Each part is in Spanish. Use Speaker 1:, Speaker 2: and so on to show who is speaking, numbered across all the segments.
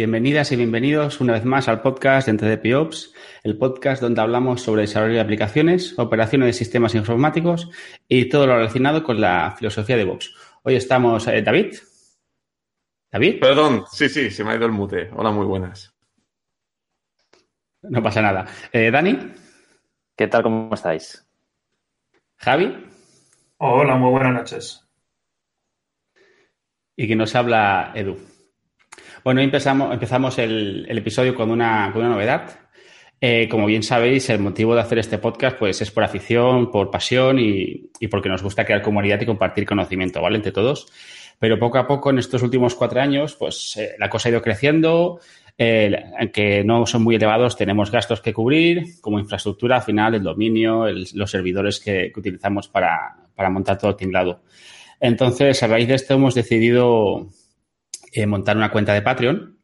Speaker 1: Bienvenidas y bienvenidos una vez más al podcast de Ops, el podcast donde hablamos sobre desarrollo de aplicaciones, operaciones de sistemas informáticos y todo lo relacionado con la filosofía de Ops. Hoy estamos, eh, David. David.
Speaker 2: Perdón, sí, sí, se me ha ido el mute. Hola, muy buenas.
Speaker 1: No pasa nada. Eh, Dani.
Speaker 3: ¿Qué tal? ¿Cómo estáis?
Speaker 1: Javi.
Speaker 4: Hola, muy buenas noches.
Speaker 1: Y que nos habla Edu. Bueno, empezamos, empezamos el, episodio con una, con una novedad. Eh, como bien sabéis, el motivo de hacer este podcast pues, es por afición, por pasión y, porque nos gusta crear comunidad y compartir conocimiento, ¿vale? Entre todos. Pero poco a poco, en estos últimos cuatro años, pues eh, la cosa ha ido creciendo. Eh, aunque no son muy elevados, tenemos gastos que cubrir, como infraestructura, al final, el dominio, los servidores que, utilizamos para, para, montar todo el tinglado. Entonces, a raíz de esto, hemos decidido eh, montar una cuenta de Patreon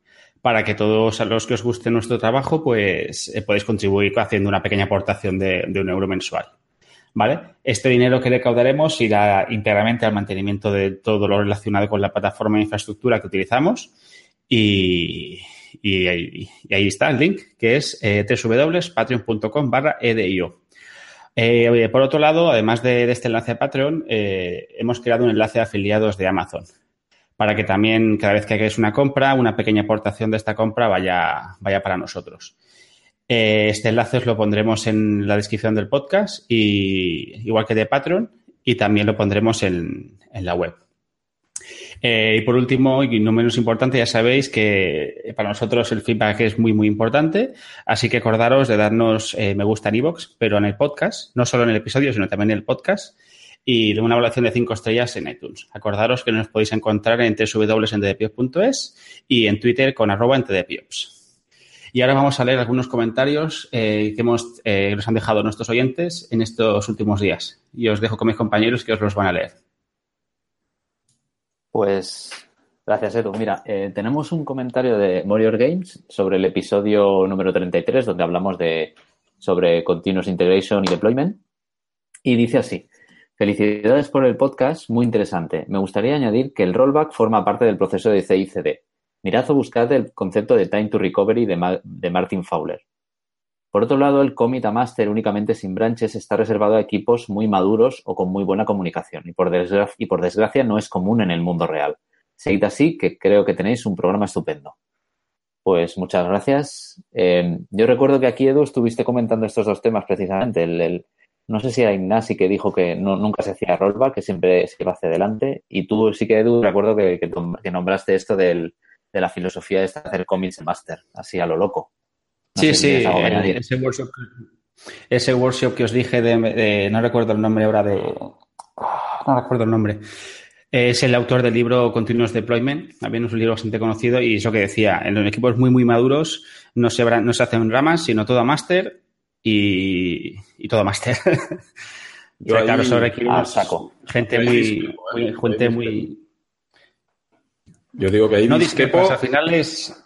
Speaker 1: para que todos los que os guste nuestro trabajo, pues eh, contribuir haciendo una pequeña aportación de, un euro mensual. ¿Vale? Este dinero que recaudaremos irá íntegramente al mantenimiento de todo lo relacionado con la plataforma de infraestructura que utilizamos y, ahí, está el link, que es eh, www.patreon.com barra edio. Eh, por otro lado, además de, este enlace a Patreon, hemos creado un enlace de afiliados de Amazon para que también cada vez que hagáis una compra, una pequeña aportación de esta compra vaya, vaya para nosotros. Eh, este enlace os lo pondremos en la descripción del podcast, y, igual que de Patreon, y también lo pondremos en, la web. Eh, y por último, y no menos importante, ya sabéis que para nosotros el feedback es muy, muy importante. Así que acordaros de darnos eh, me gusta en iVoox, pero en el podcast, no solo en el episodio, sino también en el podcast y una evaluación de 5 estrellas en iTunes. Acordaros que nos podéis encontrar en www.entdpiops.es y en Twitter con arroba entdpiops. Y ahora vamos a leer algunos comentarios eh, que hemos, eh, nos han dejado nuestros oyentes en estos últimos días. Y os dejo con mis compañeros que os los van a leer.
Speaker 3: Pues gracias, Edu. Mira, eh, tenemos un comentario de Warrior Games sobre el episodio número 33, donde hablamos de sobre Continuous Integration y Deployment. Y dice así. Felicidades por el podcast, muy interesante. Me gustaría añadir que el rollback forma parte del proceso de CICD. Mirad o buscad el concepto de Time to Recovery de, Martin Fowler. Por otro lado, el commit a master únicamente sin branches está reservado a equipos muy maduros o con muy buena comunicación y por, desgracia, no es común en el mundo real. Seguid así, que creo que tenéis un programa estupendo. Pues muchas gracias. Eh, yo recuerdo que aquí, Edu, estuviste comentando estos dos temas precisamente, no sé si era Ignasi que dijo que nunca se hacía rollback, que siempre se iba hacia adelante. Y tú sí que, Edu, recuerdo que, que, nombraste esto del, de la filosofía de hacer comics en máster, así a lo loco.
Speaker 1: sí, sí, ese workshop, ese workshop que os dije de, no recuerdo el nombre ahora de, no recuerdo el nombre. Es el autor del libro Continuous Deployment, también es un libro bastante conocido y eso que decía, en los equipos muy, muy maduros no se, no se hacen ramas, sino todo a máster y, todo máster. Yo claro, eso requiere saco. gente muy, muy, gente muy...
Speaker 2: Yo digo que ahí
Speaker 1: no discrepo. Al final es...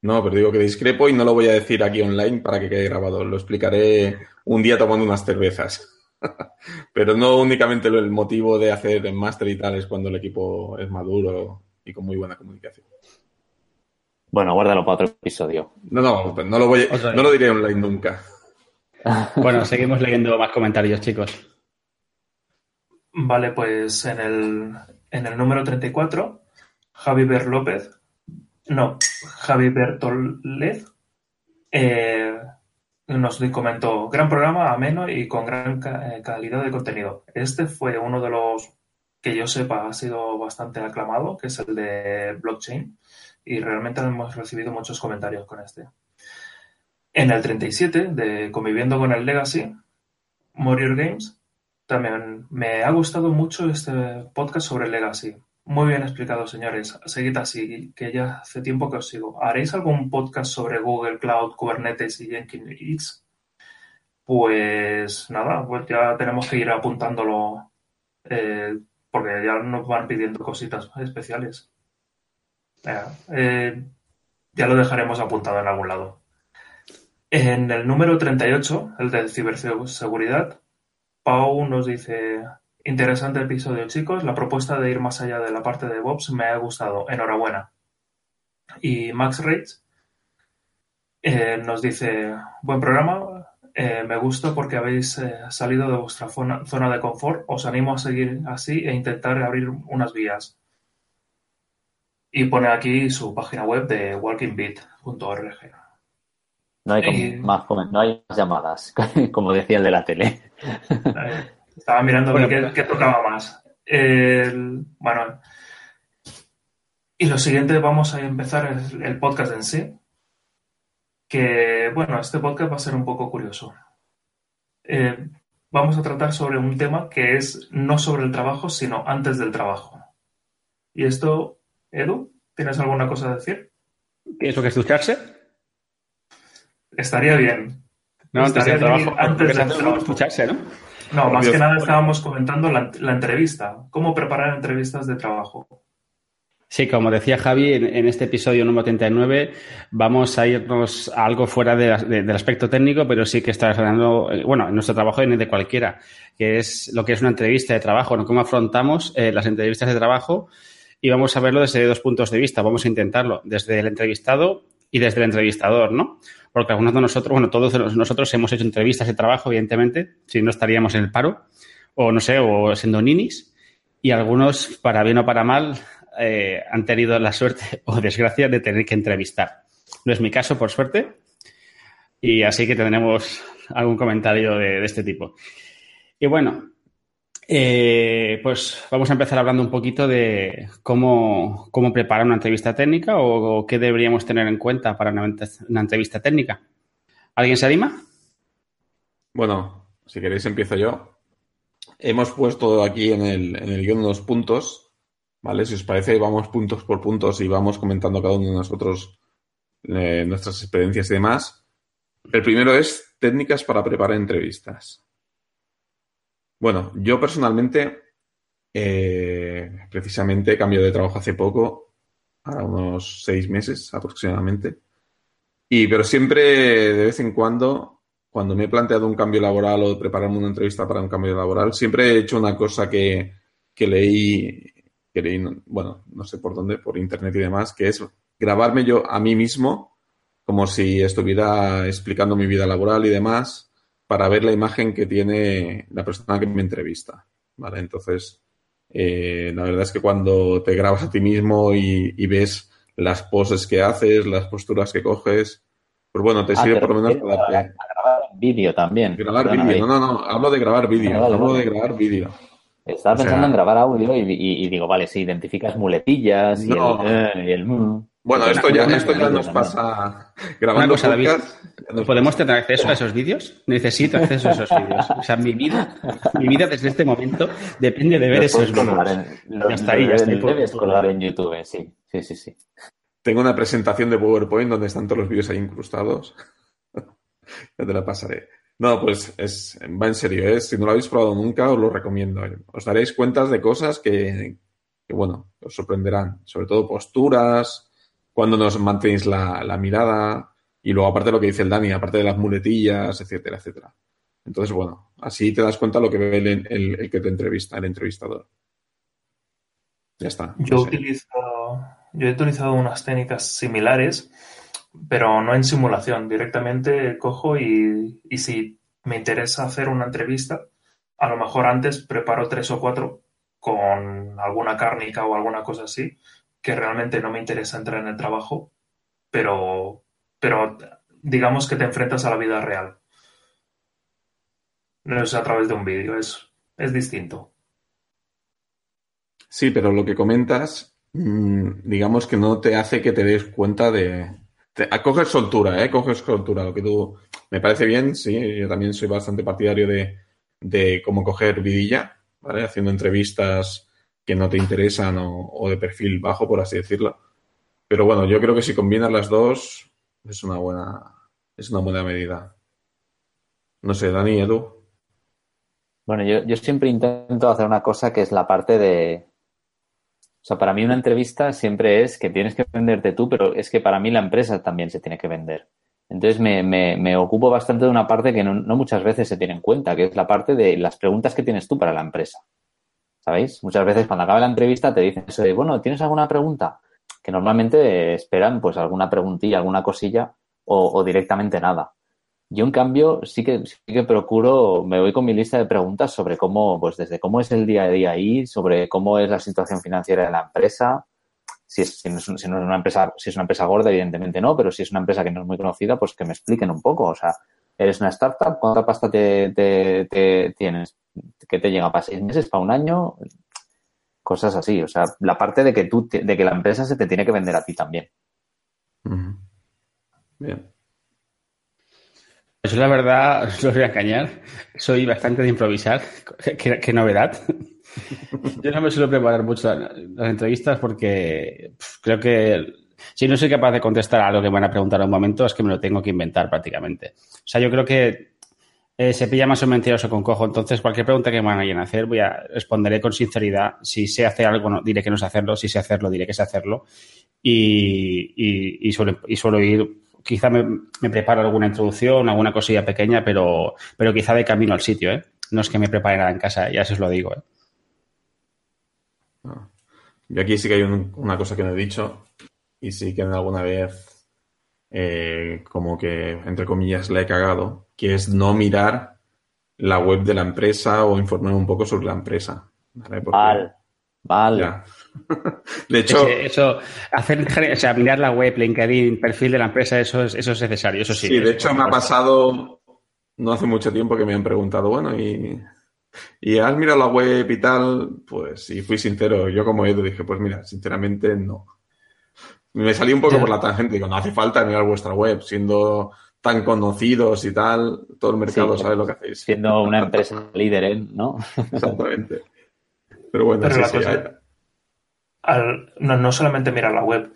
Speaker 2: No, pero digo que discrepo y no lo voy a decir aquí online para que quede grabado. Lo explicaré un día tomando unas cervezas. pero no únicamente el motivo de hacer el máster y tal es cuando el equipo es maduro y con muy buena comunicación.
Speaker 3: Bueno, guárdalo para otro episodio.
Speaker 2: No, no, no lo, voy, no lo diré online nunca.
Speaker 1: Bueno, seguimos leyendo más comentarios, chicos.
Speaker 4: Vale, pues en el, en el número 34, Javi Ber López, no, Javi Bertolez, eh, nos comentó, gran programa, ameno y con gran eh, calidad de contenido. Este fue uno de los que yo sepa ha sido bastante aclamado, que es el de blockchain, y realmente hemos recibido muchos comentarios con este. En el 37, de Conviviendo con el Legacy, Warrior Games, también me ha gustado mucho este podcast sobre el Legacy. Muy bien explicado, señores. Seguid así, que ya hace tiempo que os sigo. ¿Haréis algún podcast sobre Google Cloud, Kubernetes y Jenkins? Pues nada, pues ya tenemos que ir apuntándolo eh, porque ya nos van pidiendo cositas especiales. Eh, ya lo dejaremos apuntado en algún lado. En el número 38, el de ciberseguridad, Pau nos dice, interesante episodio chicos, la propuesta de ir más allá de la parte de DevOps me ha gustado, enhorabuena. y Max Reitz, eh, nos dice, buen programa, eh, me gusta porque habéis eh, salido de vuestra zona, zona de confort, os animo a seguir así e intentar abrir unas vías. Y pone aquí su página web de walkingbeat.org.
Speaker 3: No hay, como
Speaker 4: Y-
Speaker 3: más, no hay más llamadas, como decía el de la tele.
Speaker 4: Eh, Estaba mirando
Speaker 1: Bueno,
Speaker 4: qué, qué tocaba más. El- bueno, y lo siguiente, vamos a empezar el, el podcast en sí. Que, bueno, este podcast va a ser un poco curioso. Eh, vamos a tratar sobre un tema que es no sobre el trabajo, sino antes del trabajo. Y esto, Edu, ¿tienes alguna cosa a decir?
Speaker 1: ¿Eso que es ducharse?
Speaker 4: Estaría bien.
Speaker 1: No, antes del trabajo.
Speaker 4: antes trabajo.
Speaker 1: ducharse, ¿no?
Speaker 4: No,
Speaker 2: Por
Speaker 4: más
Speaker 2: Dios.
Speaker 4: que nada estábamos comentando la, la entrevista. ¿Cómo preparar entrevistas de trabajo?
Speaker 1: Sí, como decía Javi, en, en este episodio número 39 vamos a irnos a algo fuera de la- de- del aspecto técnico, pero sí que está hablando, eh, bueno, en nuestro trabajo y en el de cualquiera, que es lo que es una entrevista de trabajo, ¿no? cómo afrontamos eh, las entrevistas de trabajo y vamos a verlo desde dos puntos de vista, vamos a intentarlo, desde el entrevistado y desde el entrevistador, ¿no? Porque algunos de nosotros, bueno, todos nosotros hemos hecho entrevistas de trabajo, evidentemente, si no estaríamos en el paro, o no sé, o siendo ninis, y algunos, para bien o para mal, eh, han tenido la suerte o desgracia de tener que entrevistar. No es mi caso, por suerte, y así que tendremos algún comentario de este tipo. Y bueno, eh, pues vamos a empezar hablando un poquito de cómo, cómo preparar una entrevista técnica o, qué deberíamos tener en cuenta para una entrevista técnica. ¿Alguien se anima?
Speaker 2: Bueno, si queréis empiezo yo. Hemos puesto aquí en el, en el guion unos puntos, ¿vale? Si os parece, vamos puntos por puntos y vamos comentando cada uno de nosotros eh, nuestras experiencias y demás. El primero es técnicas para preparar entrevistas. Bueno, yo personalmente, eh, precisamente, cambio de trabajo hace poco, a unos seis meses aproximadamente. Y, pero siempre, de vez en cuando, cuando me he planteado un cambio laboral o prepararme una entrevista para un cambio laboral, siempre he hecho una cosa que, que leí, que leí, no- bueno, no sé por dónde, por internet y demás, que es grabarme yo a mí mismo como si estuviera explicando mi vida laboral y demás para ver la imagen que tiene la persona que me entrevista, ¿vale? Entonces, eh, la verdad es que cuando te grabas a ti mismo y, y ves las poses que haces, las posturas que coges, pues bueno, te
Speaker 3: Ah,
Speaker 2: sirve por lo menos para
Speaker 3: a,
Speaker 2: darte-
Speaker 3: a grabar vídeo también.
Speaker 2: Grabar vídeo, no, no, no, hablo de grabar vídeo, hablo de grabar vídeo.
Speaker 3: Estaba
Speaker 2: O sea-
Speaker 3: pensando en grabar audio y, y- y digo, vale, si identificas muletillas y el, eh, y el mm.
Speaker 2: Bueno, esto ya, esto ya nos pasa grabando
Speaker 1: cosa, David. ¿Podemos tener acceso a esos vídeos? Necesito acceso a esos vídeos. O sea, mi vida, mi vida desde este momento depende de ver esos vídeos. Ya está ahí, ya está ahí.
Speaker 3: los Debes colgar en YouTube, sí. Sí, sí, sí.
Speaker 2: Tengo una presentación de PowerPoint donde están todos los vídeos ahí incrustados. ya te la pasaré. No, pues es, va en serio, ¿eh? Si no lo habéis probado nunca, os lo recomiendo. Os daréis cuentas de cosas que, que, bueno, os sorprenderán. Sobre todo posturas, cuando nos mantenéis la, la mirada, y luego aparte de lo que dice el Dani, aparte de las muletillas, etcétera, etcétera. Entonces, bueno, así te das cuenta lo que ve el, el- el que te entrevista, el entrevistador. Ya está.
Speaker 4: Yo,
Speaker 2: no sé.
Speaker 4: utilizo, yo he utilizado unas técnicas similares, pero no en simulación. Directamente cojo y, y si me interesa hacer una entrevista, a lo mejor antes preparo tres o cuatro con alguna cárnica o alguna cosa así, que realmente no me interesa entrar en el trabajo, pero, pero digamos que te enfrentas a la vida real. No es a través de un vídeo, es, es distinto.
Speaker 2: Sí, pero lo que comentas, mm, digamos que no te hace que te des cuenta de... Te, coges soltura, ¿eh? Coges soltura. Lo que tú... Me parece bien, sí. Yo también soy bastante partidario de, de cómo coger vidilla, ¿vale? Haciendo entrevistas que no te interesan o, o de perfil bajo, por así decirlo. Pero bueno, yo creo que si combinas las dos, es una buena, es una buena medida. No sé, Dani, Edu.
Speaker 3: Bueno, yo, yo siempre intento hacer una cosa que es la parte de... O sea, para mí una entrevista siempre es que tienes que venderte tú, pero es que para mí la empresa también se tiene que vender. Entonces me, me, me ocupo bastante de una parte que no, no muchas veces se tiene en cuenta, que es la parte de las preguntas que tienes tú para la empresa. ¿Sabéis? Muchas veces cuando acaba la entrevista te dicen eso de, bueno, ¿tienes alguna pregunta? que normalmente esperan pues alguna preguntilla, alguna cosilla o, directamente nada. Yo, en cambio, sí que, sí que procuro, me voy con mi lista de preguntas sobre cómo, pues desde cómo es el día a día ahí, sobre cómo es la situación financiera de la empresa, si, es, si, no es, si no es una empresa, si es una empresa gorda, evidentemente no, pero si es una empresa que no es muy conocida, pues que me expliquen un poco. O sea, eres una startup, ¿cuánta pasta te, te, tienes? ¿Qué te llega para seis meses, para un año? Cosas así. O sea, la parte de que tú, de que la empresa se te tiene que vender a ti también.
Speaker 2: Bien.
Speaker 1: Eso la verdad, os lo voy a engañar. Soy bastante de improvisar. Qué, novedad. Yo no me suelo preparar mucho las, entrevistas porque creo que si no soy capaz de contestar a algo que me van a preguntar en un momento, es que me lo tengo que inventar prácticamente. O sea, yo creo que eh, se pilla más o mentiroso con cojo. Entonces, cualquier pregunta que me vayan a hacer, voy a responderé con sinceridad. Si sé hacer algo, diré que no sé hacerlo. Si sé hacerlo, diré que sé hacerlo. Y, y, suelo, y suelo ir quizá me, preparo alguna introducción, alguna cosilla pequeña, pero, pero quizá de camino al sitio, ¿eh? No es que me prepare nada en casa, ya se os lo digo, ¿eh?
Speaker 2: Ah. Yo aquí sí que hay una cosa que no he dicho y sí que alguna vez eh, como que, entre comillas, le he cagado, que es no mirar la web de la empresa o informar un poco sobre la empresa.
Speaker 3: ¿vale? Vale.
Speaker 2: De hecho,
Speaker 1: eso, hacer, o sea, mirar la web, LinkedIn, perfil de la empresa, eso es, eso es necesario, eso sí.
Speaker 2: Sí, de hecho me ha pasado no hace mucho tiempo que me han preguntado, bueno, y, y has mirado la web y tal, pues, y fui sincero, yo como Edu dije, pues mira, sinceramente no. Me salí un poco por la tangente, digo, no hace falta mirar vuestra web, siendo tan conocidos y tal, todo el mercado sabe lo que hacéis.
Speaker 3: Siendo una empresa líder, ¿eh? ¿no?
Speaker 2: Exactamente. Pero bueno, sí, sí,
Speaker 4: no, solamente mirar la web,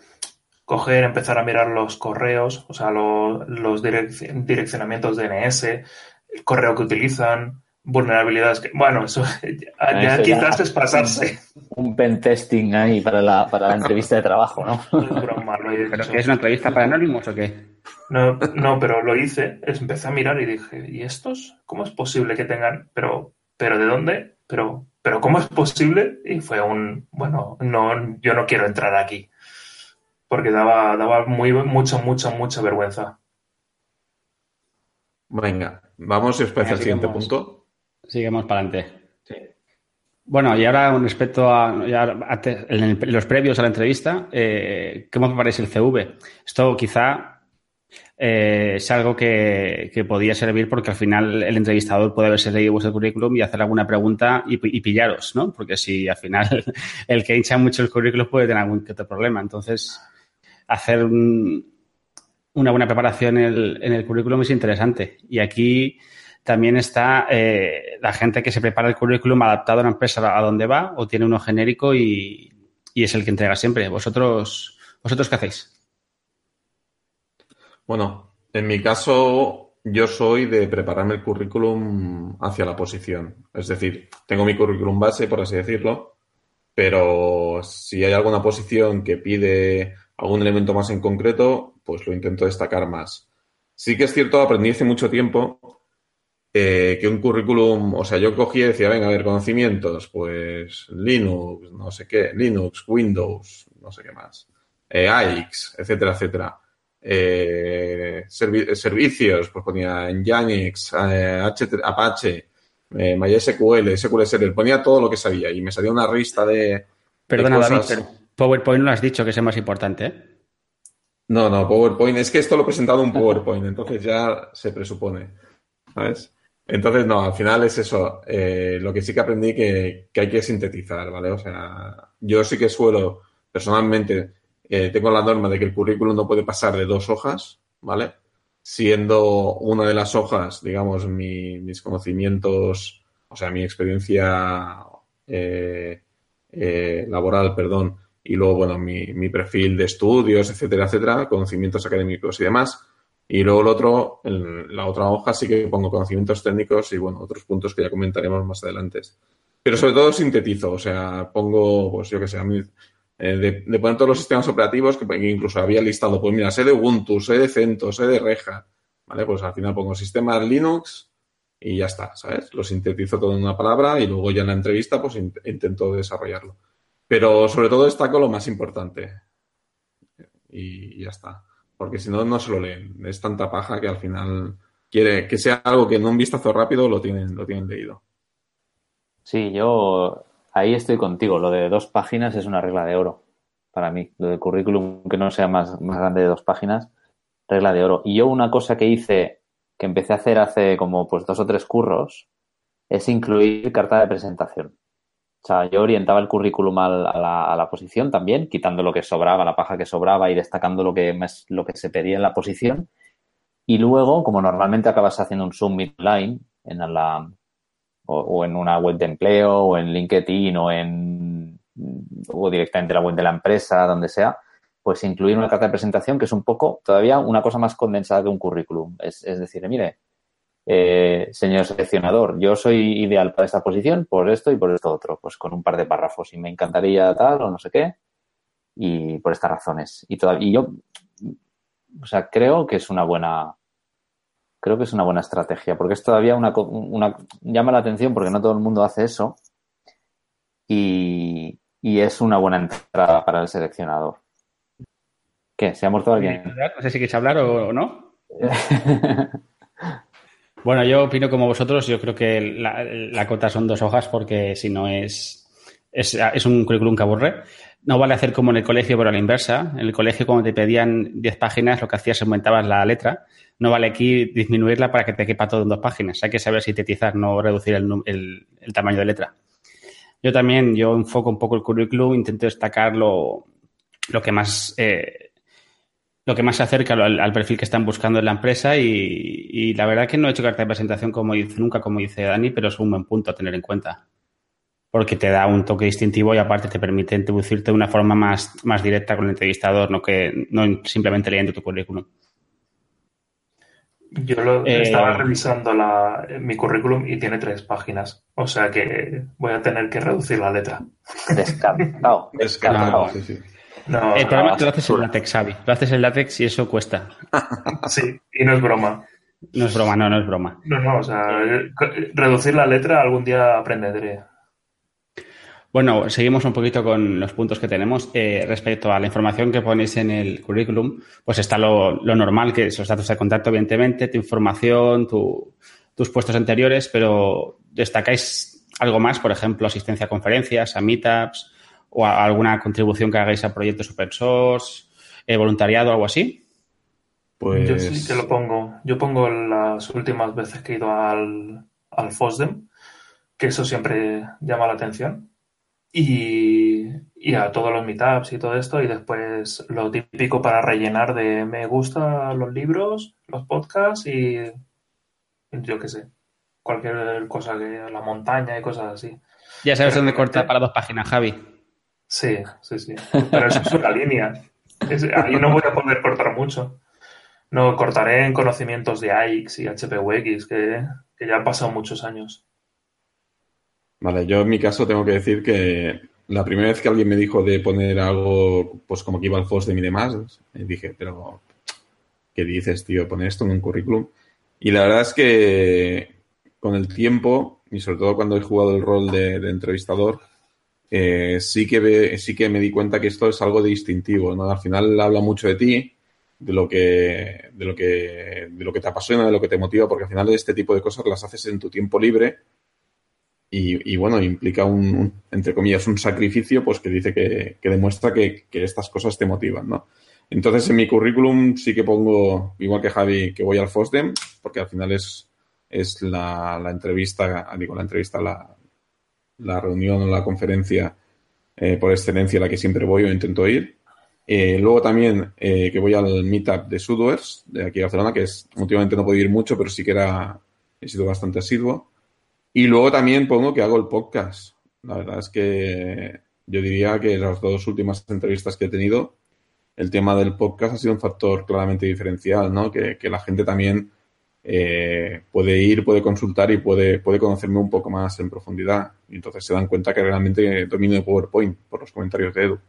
Speaker 4: coger, empezar a mirar los correos, o sea, los, direccionamientos DNS, el correo que utilizan, vulnerabilidades que, bueno, eso ya, quizás es pasarse.
Speaker 3: Un pentesting ahí para la, para la entrevista de trabajo, ¿no?
Speaker 1: ¿Pero que es una entrevista para anónimos o qué?
Speaker 4: No, no, pero lo hice, empecé a mirar y dije, ¿y estos? ¿Cómo es posible que tengan, pero, pero de dónde? Pero pero ¿cómo es posible? Y fue un, bueno, no, yo no quiero entrar aquí, porque daba, daba muy, mucha, mucha, mucha vergüenza.
Speaker 2: Venga, vamos después al siguiente punto.
Speaker 1: Seguimos para adelante. Bueno, y ahora respecto a, los previos a la entrevista, eh, ¿cómo parece el CV? Esto quizá eh, es algo que, podía servir porque al final el entrevistador puede haberse leído vuestro currículum y hacer alguna pregunta y, pillaros, ¿no? Porque si al final el que hincha mucho el currículum puede tener algún que otro problema. Entonces, hacer una buena preparación en el, en el, currículum es interesante. Y aquí también está eh, la gente que se prepara el currículum adaptado a una empresa a donde va o tiene uno genérico y, y es el que entrega siempre. ¿Vosotros, vosotros qué hacéis?
Speaker 2: Bueno, en mi caso, yo soy de prepararme el currículum hacia la posición. Es decir, tengo mi currículum base, por así decirlo, pero si hay alguna posición que pide algún elemento más en concreto, pues lo intento destacar más. Sí que es cierto, aprendí hace mucho tiempo eh, que un currículum, o sea, yo cogía y decía, venga, a ver, conocimientos, pues Linux, no sé qué, Linux, Windows, no sé qué más, eh, AX, etcétera, etcétera eh, servicios, pues ponía Nginx, eh, Apache, eh, MySQL, SQL Server, ponía todo lo que sabía y me salía una lista de.
Speaker 1: Perdona, David, PowerPoint no lo has dicho que es el más importante, ¿eh?
Speaker 2: No, no, PowerPoint, es que esto lo he presentado en PowerPoint, entonces ya se presupone, ¿sabes? Entonces, no, al final es eso. Eh, lo que sí que aprendí que, hay que sintetizar, ¿vale? O sea, yo sí que suelo, personalmente, eh, tengo la norma de que el currículum no puede pasar de dos hojas, ¿vale? Siendo una de las hojas, digamos, mis conocimientos, o sea, mi experiencia eh, eh, laboral, perdón, y luego, bueno, mi, mi, perfil de estudios, etcétera, etcétera, conocimientos académicos y demás. Y luego el otro, en la otra hoja sí que pongo conocimientos técnicos y, bueno, otros puntos que ya comentaremos más adelante. Pero sobre todo sintetizo, o sea, pongo, pues yo que sé, a mí eh, de, poner todos los sistemas operativos que, incluso había listado, pues mira, sé de Ubuntu, sé de CentOS, sé de Reja, ¿vale? Pues al final pongo sistemas Linux y ya está, ¿sabes? Lo sintetizo todo en una palabra y luego ya en la entrevista pues intento desarrollarlo. Pero sobre todo destaco lo más importante. y ya está. Porque si no, no se lo leen. Es tanta paja que al final quiere que sea algo que en un vistazo rápido lo tienen, lo tienen leído.
Speaker 3: Sí, yo ahí estoy contigo. Lo de dos páginas es una regla de oro para mí. Lo de currículum que no sea más, más grande de dos páginas, regla de oro. Y yo una cosa que hice, que empecé a hacer hace como pues dos o tres curros, es incluir carta de presentación. O sea, yo orientaba el currículum a la, a la, posición también, quitando lo que sobraba, la paja que sobraba y destacando lo que, más, lo que se pedía en la posición. Y luego, como normalmente acabas haciendo un submit line en la, o, en una web de empleo, o en LinkedIn, o en o directamente en la web de la empresa, donde sea, pues incluir una carta de presentación que es un poco todavía una cosa más condensada que un currículum. Es, es decir, mire, eh, señor seleccionador, yo soy ideal para esta posición por esto y por esto otro, pues con un par de párrafos y me encantaría tal o no sé qué y por estas razones. Y, todavía, y yo, o sea, creo que es una buena, creo que es una buena estrategia porque es todavía una, una llama la atención porque no todo el mundo hace eso y, y es una buena entrada para el seleccionador. ¿Qué? ¿Se ha muerto alguien?
Speaker 1: No sé si quieres hablar o, no. bueno, yo opino como vosotros. Yo creo que la, la, cota son dos hojas porque si no es, es, un currículum que aburre. No vale hacer como en el colegio, pero a la inversa. En el colegio, cuando te pedían 10 páginas, lo que hacías es aumentabas la letra. No vale aquí disminuirla para que te quepa todo en dos páginas. Hay que saber sintetizar, no reducir el, el, el tamaño de letra. Yo también, yo enfoco un poco el currículum, intento destacar lo, lo que más eh, lo que más se acerca al, al, perfil que están buscando en la empresa y, y, la verdad que no he hecho carta de presentación como dice, nunca como dice Dani, pero es un buen punto a tener en cuenta. Porque te da un toque distintivo y aparte te permite introducirte de una forma más, más directa con el entrevistador, no que no simplemente leyendo tu currículum.
Speaker 4: Yo lo, eh, estaba revisando la, mi currículum y tiene tres páginas. O sea que voy a tener que reducir la letra.
Speaker 3: Descartado.
Speaker 2: Descartado, sí, sí.
Speaker 1: No, el problema es que lo haces en látex, Xavi. Lo haces en látex y eso cuesta.
Speaker 4: Sí, y no es broma.
Speaker 1: No es broma, no, no es broma.
Speaker 4: No, no, o sea, reducir la letra algún día aprenderé.
Speaker 1: Bueno, seguimos un poquito con los puntos que tenemos. Eh, respecto a la información que ponéis en el currículum, pues está lo, lo normal, que es los datos de contacto, evidentemente, tu información, tu, tus puestos anteriores, pero destacáis algo más, por ejemplo, asistencia a conferencias, a meetups, o a alguna contribución que hagáis a proyectos open source, eh, voluntariado algo así?
Speaker 4: Pues... Yo sí que lo pongo. Yo pongo las últimas veces que he ido al, al FOSDEM, que eso siempre llama la atención. Y, y, a todos los meetups y todo esto. Y después lo típico para rellenar de me gustan los libros, los podcasts y yo qué sé, cualquier cosa que la montaña y cosas así.
Speaker 1: Ya sabes dónde cortar para dos páginas, Javi.
Speaker 4: Sí, sí, sí. Pero eso es una línea. Es, ahí no voy a poder cortar mucho. No, cortaré en conocimientos de AIX y HPUX, que, que ya han pasado muchos años.
Speaker 2: Vale, yo en mi caso tengo que decir que la primera vez que alguien me dijo de poner algo, pues como que iba al FOSDEM y demás, dije, pero ¿qué dices, tío? Poner esto en un currículum. Y la verdad es que con el tiempo, y sobre todo cuando he jugado el rol de, de entrevistador, eh, sí, que sí que me di cuenta que esto es algo de distintivo, ¿no? Al final habla mucho de ti, de lo que, de lo que, de lo que te apasiona, de lo que te motiva, porque al final este tipo de cosas las haces en tu tiempo libre y, y bueno, implica un, un, entre comillas, un sacrificio, pues que dice que, que demuestra que, que, estas cosas te motivan, ¿no? Entonces, en mi currículum sí que pongo, igual que Javi, que voy al FOSDEM, porque al final es, es la, la entrevista, digo, la entrevista, la, la reunión o la conferencia eh, por excelencia a la que siempre voy o intento ir. Eh, luego también eh, que voy al meetup de Sudwares, de aquí de Barcelona, que es últimamente no puedo ir mucho, pero sí que era, he sido bastante asiduo. Y luego también pongo que hago el podcast. La verdad es que yo diría que las dos últimas entrevistas que he tenido, el tema del podcast ha sido un factor claramente diferencial, ¿no? Que la gente también eh, puede ir, puede consultar y puede, puede conocerme un poco más en profundidad. Y entonces se dan cuenta que realmente domino de PowerPoint por los comentarios de Edu.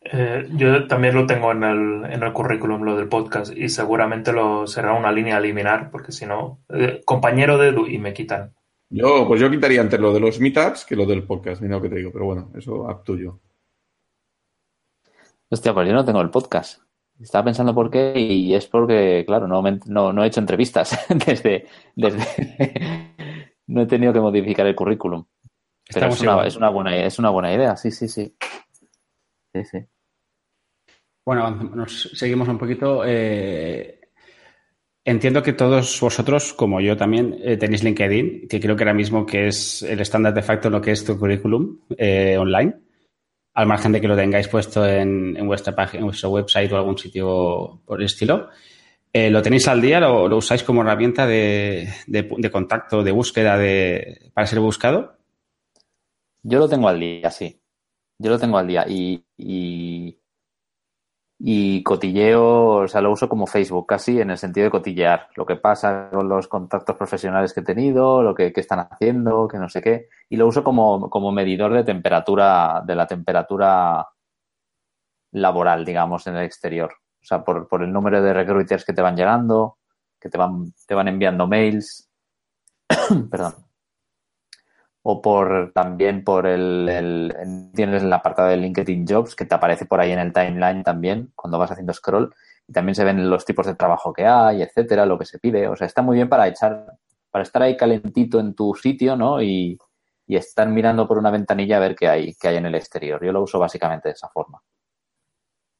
Speaker 4: Eh, yo también lo tengo en el, en el currículum, lo del podcast, y seguramente lo será una línea a eliminar, porque si no, eh, compañero de Edu y me quitan.
Speaker 2: Yo, pues yo quitaría antes lo de los meetups que lo del podcast, mira lo que te digo, pero bueno, eso a tuyo.
Speaker 3: Hostia, pues yo no tengo el podcast. Estaba pensando por qué y es porque, claro, no, no, no he hecho entrevistas desde, desde... no he tenido que modificar el currículum. Pero es una, es una, buena, es una buena idea, sí, sí, sí. Sí, sí.
Speaker 1: Bueno, nos seguimos un poquito. Eh, entiendo que todos vosotros, como yo también, eh, tenéis LinkedIn, que creo que ahora mismo que es el estándar de facto en lo que es tu currículum eh, online al margen de que lo tengáis puesto en, vuestra página, en vuestro website o algún sitio por el estilo. Eh, ¿Lo tenéis al día? ¿Lo, usáis como herramienta de, contacto, de búsqueda de, para ser buscado?
Speaker 3: Yo lo tengo al día, sí. Yo lo tengo al día y cotilleo, o sea, lo uso como Facebook casi en el sentido de cotillear lo que pasa con los contactos profesionales que he tenido, lo que, están haciendo, que no sé qué, y lo uso como, como medidor de temperatura, de la temperatura laboral, digamos, en el exterior. O sea, por, por el número de recruiters que te van llegando, que te van, te van enviando mails. Perdón o por también por el, tienes el apartado de LinkedIn Jobs que te aparece por ahí en el timeline también cuando vas haciendo scroll y también se ven los tipos de trabajo que hay, etcétera, lo que se pide, o sea, está muy bien para echar para estar ahí calentito en tu sitio, ¿no? Y, y estar mirando por una ventanilla a ver qué hay, qué hay en el exterior. Yo lo uso básicamente de esa forma.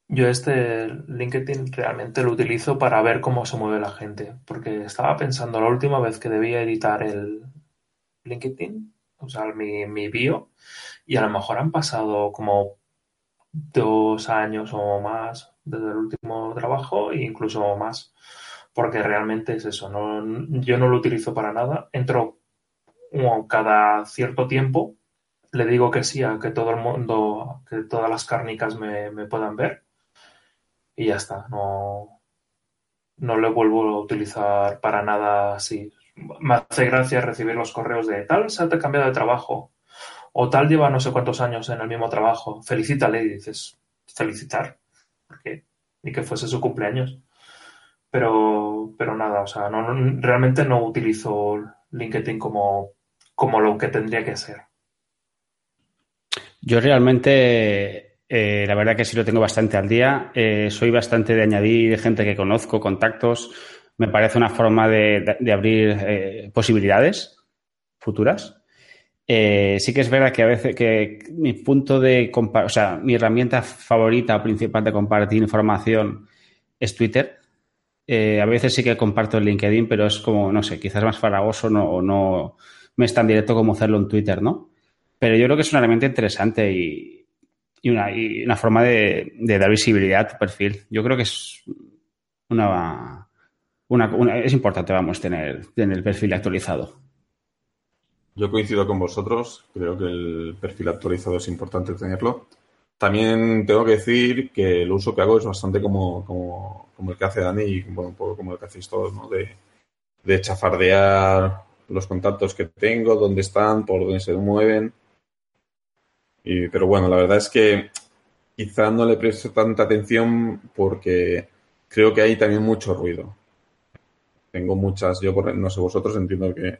Speaker 4: Yo este LinkedIn realmente lo utilizo para ver cómo se mueve la gente, porque estaba pensando la última vez que debía editar el LinkedIn, sea, mi, mi bio, y a lo mejor han pasado como dos años o más desde el último trabajo e incluso más, porque realmente es eso, no, yo no lo utilizo para nada, entro cada cierto tiempo, le digo que sí a que todo el mundo, que todas las cárnicas me, me puedan ver y ya está, no, no le vuelvo a utilizar para nada así me hace gracia recibir los correos de tal se ha cambiado de trabajo o tal lleva no sé cuántos años en el mismo trabajo, felicítale y dices, felicitar, porque ni que fuese su cumpleaños. Pero, pero nada, o sea, no, realmente no utilizo LinkedIn como, como lo que tendría que ser.
Speaker 1: Yo realmente, eh, la verdad que sí lo tengo bastante al día. Eh, soy bastante de añadir gente que conozco, contactos me parece una forma de, abrir eh, posibilidades futuras. Eh, sí que es verdad que a veces que mi punto de o sea, mi herramienta favorita o principal de compartir información es Twitter. Eh, a veces sí que comparto en LinkedIn, pero es como, no sé, quizás más farragoso no, o no me es tan directo como hacerlo en Twitter, ¿no? Pero yo creo que es una herramienta interesante y, una, y una, forma de, dar visibilidad a tu perfil. Yo creo que es una, es importante, vamos, tener, tener el perfil actualizado.
Speaker 2: Yo coincido con vosotros, creo que el perfil actualizado es importante tenerlo. También tengo que decir que el uso que hago es bastante como, como, el que hace Dani y bueno, como el que hacéis todos, ¿no? De, de chafardear los contactos que tengo, dónde están, por dónde se mueven. Y, pero bueno, la verdad es que quizá no le presto tanta atención porque creo que hay también mucho ruido tengo muchas, yo no sé vosotros, entiendo que,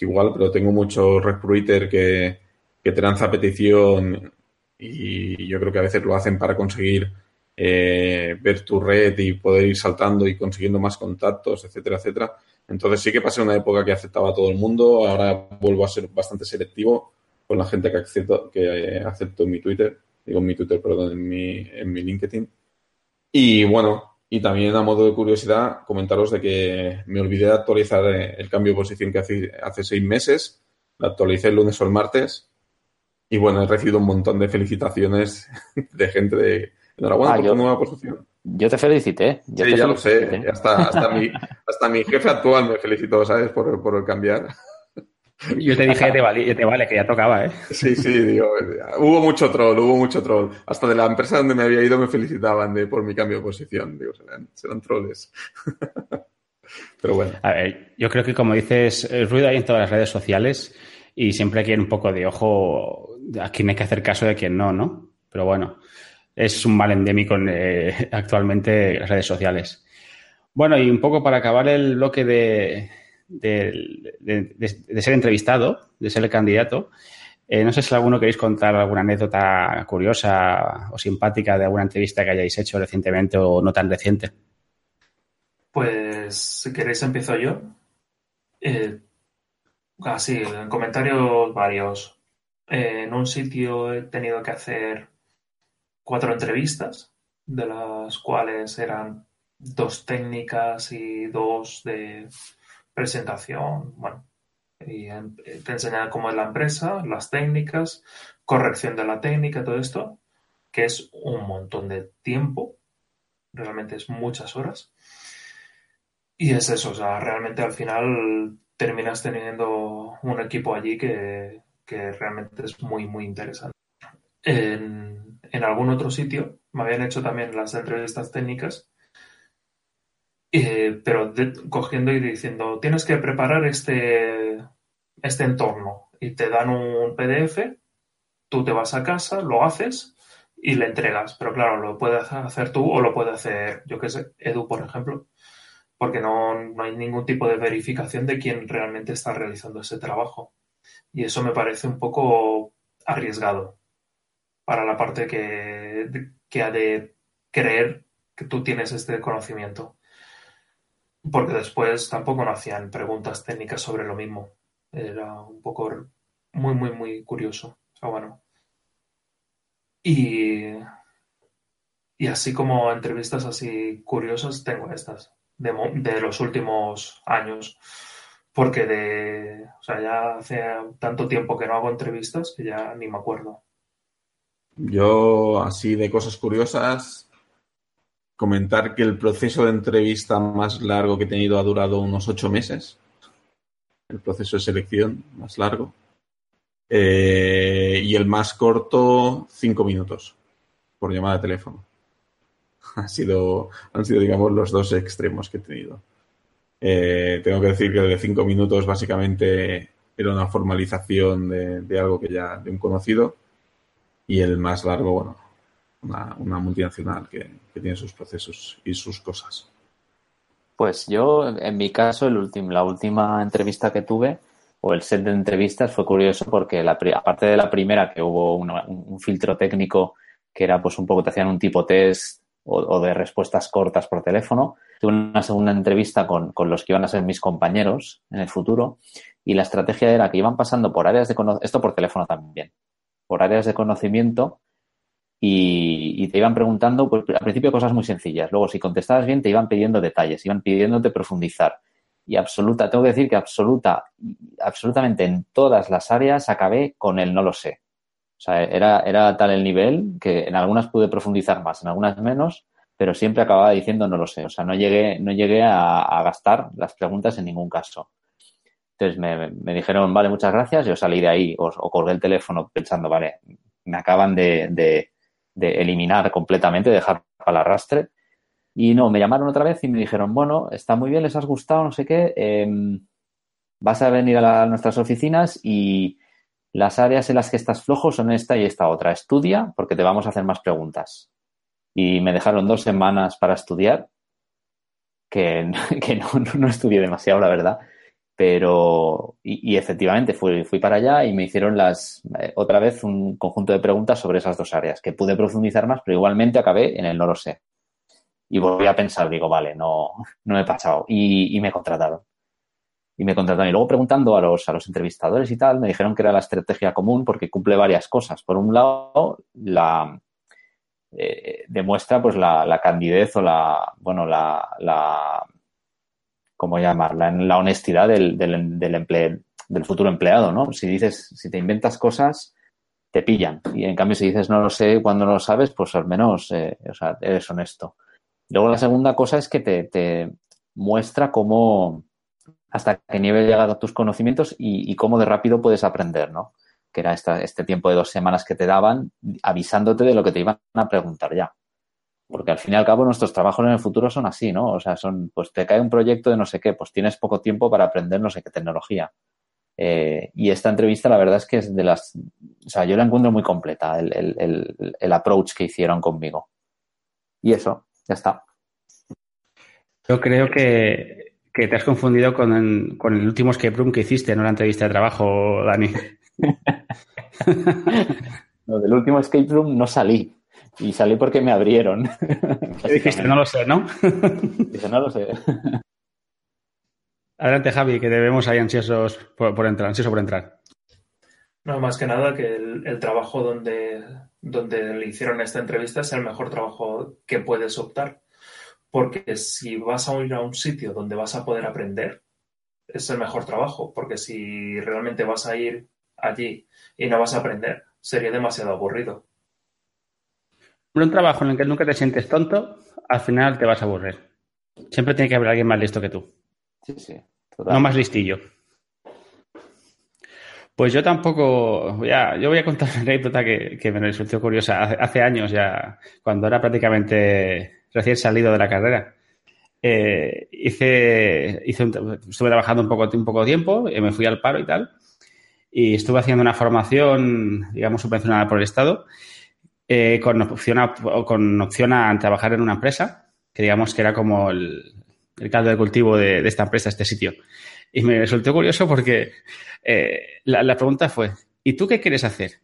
Speaker 2: igual, pero tengo muchos recruiter que, que te lanza petición y yo creo que a veces lo hacen para conseguir eh, ver tu red y poder ir saltando y consiguiendo más contactos, etcétera, etcétera. Entonces sí que pasé una época que aceptaba a todo el mundo, ahora vuelvo a ser bastante selectivo con la gente que acepto, que eh, acepto en mi Twitter, digo en mi Twitter, perdón, en mi, en mi LinkedIn. Y bueno, y también a modo de curiosidad, comentaros de que me olvidé de actualizar eh, el cambio de posición que hace, hace seis meses. Lo actualicé el lunes o el martes. Y bueno, he recibido un montón de felicitaciones de gente de enhorabuena ah, por tu nueva posición.
Speaker 3: Yo te felicité.
Speaker 2: sí, ya lo sé. Hasta, hasta, mi, hasta mi jefe actual me felicitó, ¿sabes? Por, por el cambiar.
Speaker 1: Yo te dije que te vale, te vale, que ya tocaba, ¿eh?
Speaker 2: Sí, sí, digo, hubo mucho troll, hubo mucho troll. Hasta de la empresa donde me había ido me felicitaban de, por mi cambio de posición. Digo, serán, serán trolls. Pero bueno.
Speaker 1: A ver, yo creo que como dices, el ruido hay en todas las redes sociales y siempre hay que ir un poco de ojo a quién hay que hacer caso y a quién no, ¿no? Pero bueno, es un mal endémico eh, actualmente las redes sociales. Bueno, y un poco para acabar el bloque de, de, ser entrevistado, de ser el candidato, Eh, no sé si alguno queréis contar alguna anécdota curiosa o simpática de alguna entrevista que hayáis hecho recientemente o no tan reciente.
Speaker 4: Pues si queréis empiezo yo. Eh, así, en comentarios varios. Eh, en un sitio he tenido que hacer cuatro entrevistas, de las cuales eran dos técnicas y dos de presentación. Bueno, y te enseñan cómo es la empresa, las técnicas, corrección de la técnica, todo esto, que es un montón de tiempo, realmente es muchas horas. Y es eso, o sea, realmente al final terminas teniendo un equipo allí que, realmente es muy, muy interesante. En, algún otro sitio me habían hecho también las entrevistas técnicas, eh, pero cogiendo y diciendo, tienes que preparar este, este entorno y te dan un PDF, tú te vas a casa, lo haces y le entregas. Pero claro, lo puedes hacer tú o lo puede hacer, yo qué sé, Edu, por ejemplo porque no, hay ningún tipo de verificación de quién realmente está realizando ese trabajo. Y eso me parece un poco arriesgado para la parte que, que ha de creer que tú tienes este conocimiento. Porque después tampoco no hacían preguntas técnicas sobre lo mismo. Era un poco muy, muy, muy curioso. bueno. Y, y así como entrevistas así curiosas, tengo estas de, los últimos años. Porque de, o sea, ya hace tanto tiempo que no hago entrevistas que ya ni me acuerdo.
Speaker 2: Yo, así de cosas curiosas, comentar que el proceso de entrevista más largo que he tenido ha durado unos ocho meses. El proceso de selección más largo. Eh, y el más corto, cinco minutos por llamada de teléfono. ha sido, han sido, digamos, los dos extremos que he tenido. Eh, tengo que decir que de cinco minutos básicamente era una formalización de, algo que ya de un conocido y el más largo, bueno, una, multinacional que, tiene sus procesos y sus cosas.
Speaker 3: Pues yo, en mi caso, el último, la última entrevista que tuve, o el set de entrevistas, fue curioso porque aparte de la primera, que hubo un filtro técnico que era pues un poco, te hacían un tipo test o, de respuestas cortas por teléfono. Tuve una segunda entrevista con, los que iban a ser mis compañeros en el futuro y la estrategia era que iban pasando por áreas de conocimiento, esto por teléfono también, por áreas de conocimiento y, te iban preguntando, pues, al principio cosas muy sencillas. Luego, si contestabas bien, te iban pidiendo detalles, iban pidiéndote profundizar. Y absoluta, tengo que decir que absoluta, absolutamente en todas las áreas acabé con el no lo sé. O sea, era, era tal el nivel que en algunas pude profundizar más, en algunas menos, pero siempre acababa diciendo no lo sé. O sea, no llegué, no llegué a, gastar las preguntas en ningún caso. Entonces me, dijeron, vale, muchas gracias. Yo salí de ahí o, colgué el teléfono pensando, vale, me acaban de, eliminar completamente, dejar para el arrastre. Y no, me llamaron otra vez y me dijeron, bueno, está muy bien, les has gustado, no sé qué, em, vas a venir a nuestras oficinas y, las áreas en las que estás flojo son esta y esta otra. Estudia porque te vamos a hacer más preguntas. Y me dejaron dos semanas para estudiar, que, no, estudié demasiado, la verdad. Pero, y, efectivamente fui, fui, para allá y me hicieron las, eh, otra vez un conjunto de preguntas sobre esas dos áreas, que pude profundizar más, pero igualmente acabé en el no lo sé. Y volví a pensar, digo, vale, no, no he pasado. Y, y me contrataron y me contrataron. Y luego preguntando a los, a los entrevistadores y tal, me dijeron que era la estrategia común porque cumple varias cosas. Por un lado, la eh, demuestra pues la, la, candidez o la, bueno, la, la ¿cómo llamarla? La honestidad del, del, del, del futuro empleado, ¿no? Si dices, si te inventas cosas, te pillan. Y en cambio, si dices no lo sé cuando no lo sabes, pues al menos eh, o sea, eres honesto. Luego la segunda cosa es que te, muestra cómo, hasta qué nivel llegado a tus conocimientos y, cómo de rápido puedes aprender, ¿no? Que era este tiempo de dos semanas que te daban avisándote de lo que te iban a preguntar ya. Porque al fin y al cabo nuestros trabajos en el futuro son así, ¿no? O sea, son, pues te cae un proyecto de no sé qué, pues tienes poco tiempo para aprender no sé qué tecnología. Eh, y esta entrevista, la verdad es que es de las, o sea, yo la encuentro muy completa, el, el, el approach que hicieron conmigo. Y eso, ya está.
Speaker 1: Yo creo que que te has confundido con, el último escape room que hiciste, no la entrevista de trabajo, Dani.
Speaker 3: no, del último escape room no salí. Y salí porque me abrieron.
Speaker 1: dijiste? No lo sé, ¿no?
Speaker 3: Dice, no lo sé.
Speaker 1: Adelante, Javi, que debemos ahí ansiosos por, entrar, ansioso por entrar.
Speaker 4: No, más que nada que el, trabajo donde, donde le hicieron esta entrevista es el mejor trabajo que puedes optar. Porque si vas a ir a un sitio donde vas a poder aprender, es el mejor trabajo. Porque si realmente vas a ir allí y no vas a aprender, sería demasiado aburrido.
Speaker 1: Un trabajo en el que nunca te sientes tonto, al final te vas a aburrir. Siempre tiene que haber alguien más listo que tú.
Speaker 3: Sí, sí.
Speaker 1: No más listillo. Pues yo tampoco, ya, yo voy a contar una anécdota que, me resultó curiosa. Hace, años ya, cuando era prácticamente recién salido de la carrera, eh, hice, estuve trabajando un poco, un poco tiempo, y me fui al paro y tal, y estuve haciendo una formación, digamos, subvencionada por el Estado, eh, con, opción a, con opción a trabajar en una empresa, que digamos que era como el, el caldo de cultivo de, esta empresa, este sitio. Y me resultó curioso porque eh, la, pregunta fue, ¿y tú qué quieres hacer?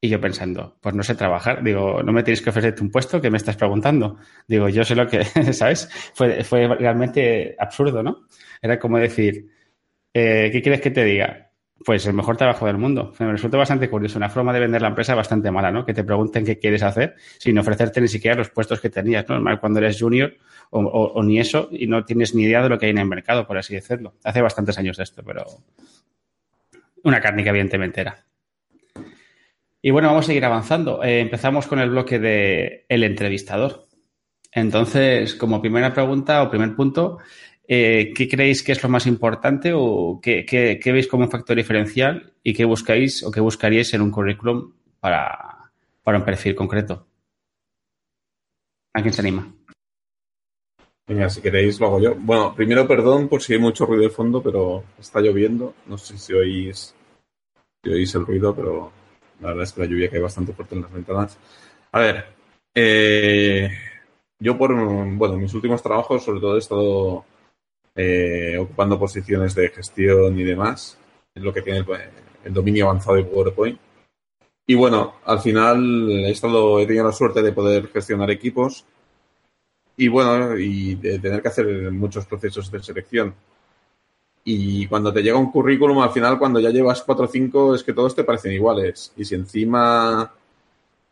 Speaker 1: Y yo pensando, pues no sé trabajar. Digo, no me tienes que ofrecerte un puesto que me estás preguntando. Digo, yo sé lo que, ¿sabes? Fue, fue realmente absurdo, ¿no? Era como decir, eh, ¿qué quieres que te diga? Pues el mejor trabajo del mundo. Me resulta bastante curioso. Una forma de vender la empresa bastante mala, ¿no? Que te pregunten qué quieres hacer sin ofrecerte ni siquiera los puestos que tenías, ¿no? Cuando eres junior o, ni eso y no tienes ni idea de lo que hay en el mercado, por así decirlo. Hace bastantes años de esto, pero una cárnica evidentemente era. Y bueno, vamos a seguir avanzando. Eh, empezamos con el bloque de el entrevistador. Entonces, como primera pregunta o primer punto, eh, ¿qué creéis que es lo más importante o qué, veis como un factor diferencial y qué buscáis o qué buscaríais en un currículum para, para un perfil concreto? ¿A quién se anima?
Speaker 2: Venga, si queréis lo hago yo. Bueno, primero perdón por si hay mucho ruido de fondo, pero está lloviendo. No sé si oís, si oís el ruido, pero la verdad es que la lluvia cae bastante fuerte en las ventanas. A ver, eh, yo por, bueno, mis últimos trabajos sobre todo he estado eh, ocupando posiciones de gestión y demás, en lo que tiene el, el dominio avanzado de PowerPoint. Y bueno, al final he estado, he tenido la suerte de poder gestionar equipos y bueno, y de tener que hacer muchos procesos de selección. Y cuando te llega un currículum, al final, cuando ya llevas cuatro o cinco, es que todos te parecen iguales. Y si encima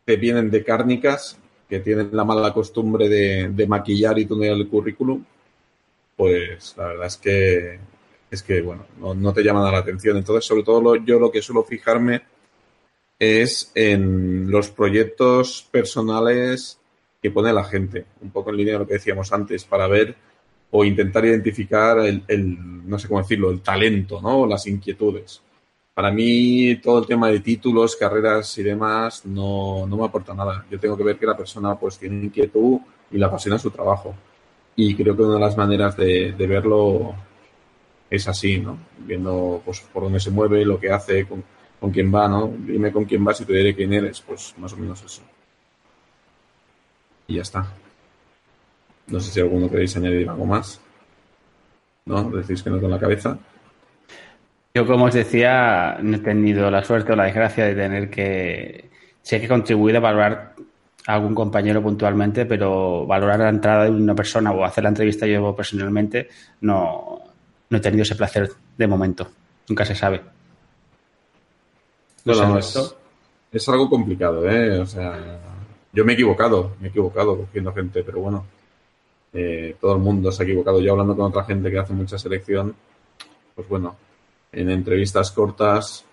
Speaker 2: te vienen de cárnicas, que tienen la mala costumbre de, maquillar y tunear el currículum, pues la verdad es que, es que bueno, no, te llaman a la atención. Entonces, sobre todo yo lo que suelo fijarme es en los proyectos personales que pone la gente, un poco en línea de lo que decíamos antes, para ver o intentar identificar el, no sé cómo decirlo, el talento, ¿no? Las inquietudes. Para mí, todo el tema de títulos, carreras y demás no, no me aporta nada. Yo tengo que ver que la persona pues tiene inquietud y la apasiona su trabajo. Y creo que una de las maneras de, verlo es así, ¿no? Viendo pues, por dónde se mueve, lo que hace, con, con quién va, ¿no? Dime con quién vas y te diré quién eres, pues más o menos eso y ya está. No sé si alguno queréis añadir algo más. ¿No? Decís que no con la cabeza.
Speaker 1: Yo, como os decía, no he tenido la suerte o la desgracia de tener que. Sé que he contribuido a valorar a algún compañero puntualmente, pero valorar la entrada de una persona o hacer la entrevista yo personalmente no, no he tenido ese placer de momento. Nunca se sabe.
Speaker 2: No, es, es, algo complicado, ¿eh? O sea, yo me he equivocado, me he equivocado cogiendo gente, pero bueno, eh, todo el mundo se ha equivocado. Yo hablando con otra gente que hace mucha selección, pues bueno, en entrevistas cortas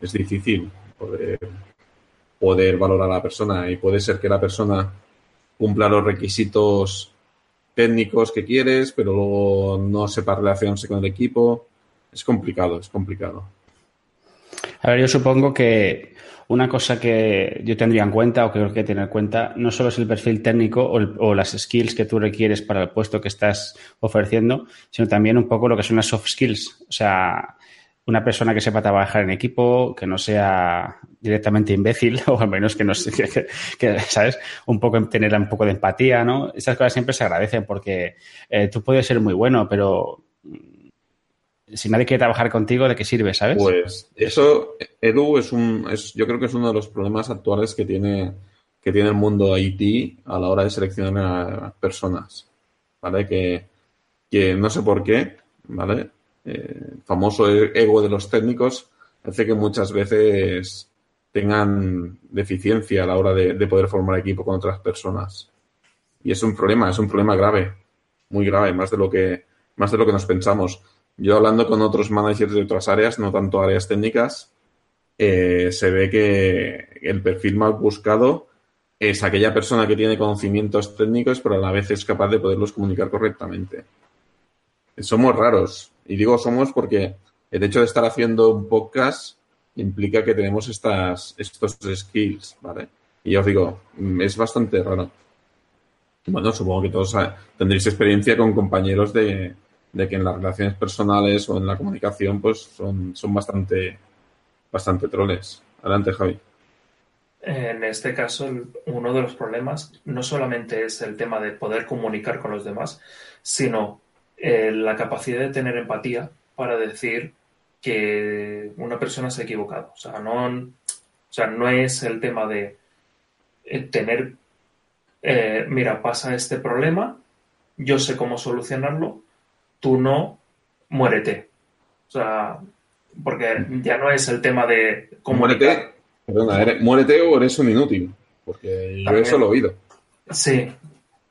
Speaker 2: es difícil poder, poder valorar a la persona y puede ser que la persona cumpla los requisitos técnicos que quieres, pero luego no sepa relacionarse con el equipo. Es complicado, es complicado.
Speaker 1: A ver, yo supongo que una cosa que yo tendría en cuenta o que creo que tener en cuenta no solo es el perfil técnico o, las skills que tú requieres para el puesto que estás ofreciendo, sino también un poco lo que son las soft skills. O sea, una persona que sepa trabajar en equipo, que no sea directamente imbécil, o al menos que no sé, que, ¿sabes? Un poco tener un poco de empatía, ¿no? Esas cosas siempre se agradecen porque eh, tú puedes ser muy bueno, pero si nadie quiere trabajar contigo, ¿de qué sirve, sabes?
Speaker 2: Pues eso, Edu, es un, es, yo creo que es uno de los problemas actuales que tiene, que tiene el mundo IT a la hora de seleccionar a personas, ¿vale? Que, que no sé por qué, ¿vale? Eh, famoso ego de los técnicos hace que muchas veces tengan deficiencia a la hora de, de poder formar equipo con otras personas. Y es un problema, es un problema grave, muy grave, más de lo que, más de lo que nos pensamos. Yo hablando con otros managers de otras áreas, no tanto áreas técnicas, eh, se ve que el perfil más buscado es aquella persona que tiene conocimientos técnicos, pero a la vez es capaz de poderlos comunicar correctamente. Somos raros. Y digo somos porque el hecho de estar haciendo un podcast implica que tenemos estas, estos skills, ¿vale? Y os digo, mm, es bastante raro. Bueno, supongo que todos tendréis experiencia con compañeros de, de que en las relaciones personales o en la comunicación pues son, son bastante, bastante troles. Adelante, Javi.
Speaker 4: En este caso, uno de los problemas no solamente es el tema de poder comunicar con los demás, sino eh, la capacidad de tener empatía para decir que una persona se ha equivocado. O sea, no, o sea, no es el tema de eh, tener, eh, mira, pasa este problema, yo sé cómo solucionarlo, tú no, muérete. O sea, porque ya no es el tema de
Speaker 2: Muérete, perdona, muérete o eres un inútil, porque yo eso lo he oído.
Speaker 4: Sí,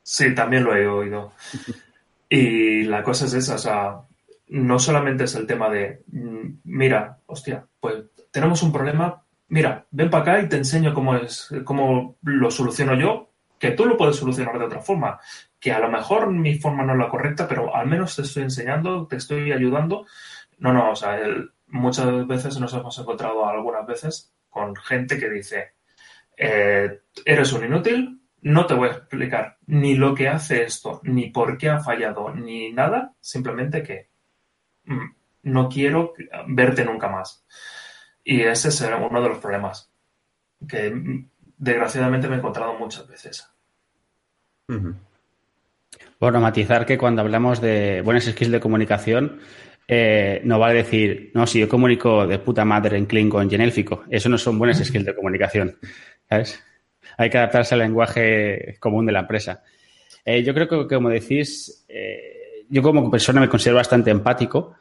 Speaker 4: sí, también lo he oído. Y la cosa es esa, o sea, no solamente es el tema de, mm, mira, hostia, pues tenemos un problema, mira, ven para acá y te enseño cómo es, cómo lo soluciono yo, que tú lo puedes solucionar de otra forma que a lo mejor mi forma no es la correcta, pero al menos te estoy enseñando, te estoy ayudando. No, no, o sea, muchas veces nos hemos encontrado algunas veces con gente que dice, eh, eres un inútil, no te voy a explicar ni lo que hace esto, ni por qué ha fallado, ni nada, simplemente que mm, no quiero verte nunca más. Y ese es uno de los problemas que mm, desgraciadamente me he encontrado muchas veces.
Speaker 1: Bueno, matizar que cuando hablamos de buenas skills de comunicación, eh, no vale decir, no, si yo comunico de puta madre en Klingon y en élfico. Eso no son buenas skills de comunicación. ¿Sabes? Hay que adaptarse al lenguaje común de la empresa. Eh, yo creo que, como decís, eh, yo como persona me considero bastante empático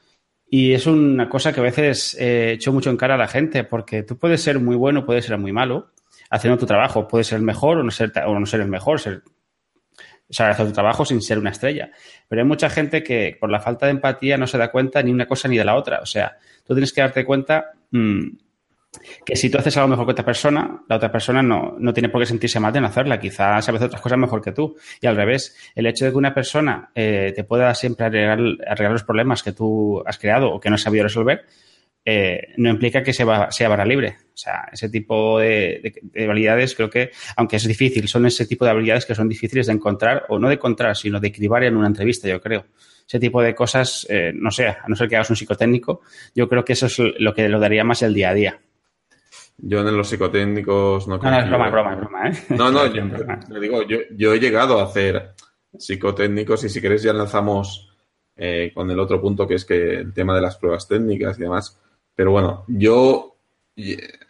Speaker 1: y es una cosa que a veces he hecho mucho en cara a la gente porque tú puedes ser muy bueno, puedes ser muy malo haciendo tu trabajo. Puedes ser el mejor o no ser, o no ser el mejor, ser saber hacer tu trabajo sin ser una estrella. Pero hay mucha gente que por la falta de empatía no se da cuenta ni una cosa ni de la otra. O sea, tú tienes que darte cuenta mm, que si tú haces algo mejor que otra persona, la otra persona no, no tiene por qué sentirse mal de no hacerla. Quizás sabe hacer otras cosas mejor que tú. Y al revés, el hecho de que una persona eh, te pueda siempre arreglar, arreglar, los problemas que tú has creado o que no has sabido resolver, eh, no implica que sea, sea barra libre. O sea, ese tipo de, habilidades creo que, aunque es difícil, son ese tipo de habilidades que son difíciles de encontrar, o no de encontrar, sino de cribar en una entrevista, yo creo. Ese tipo de cosas, eh, no sé, a no ser que hagas un psicotécnico, yo creo que eso es lo que lo daría más el día a día.
Speaker 2: Yo en los psicotécnicos no
Speaker 1: No, no, es broma, es broma, es broma, ¿eh?
Speaker 2: No, no, yo, digo, yo, yo, he llegado a hacer psicotécnicos y si queréis ya lanzamos eh, con el otro punto que es que el tema de las pruebas técnicas y demás. Pero bueno, yo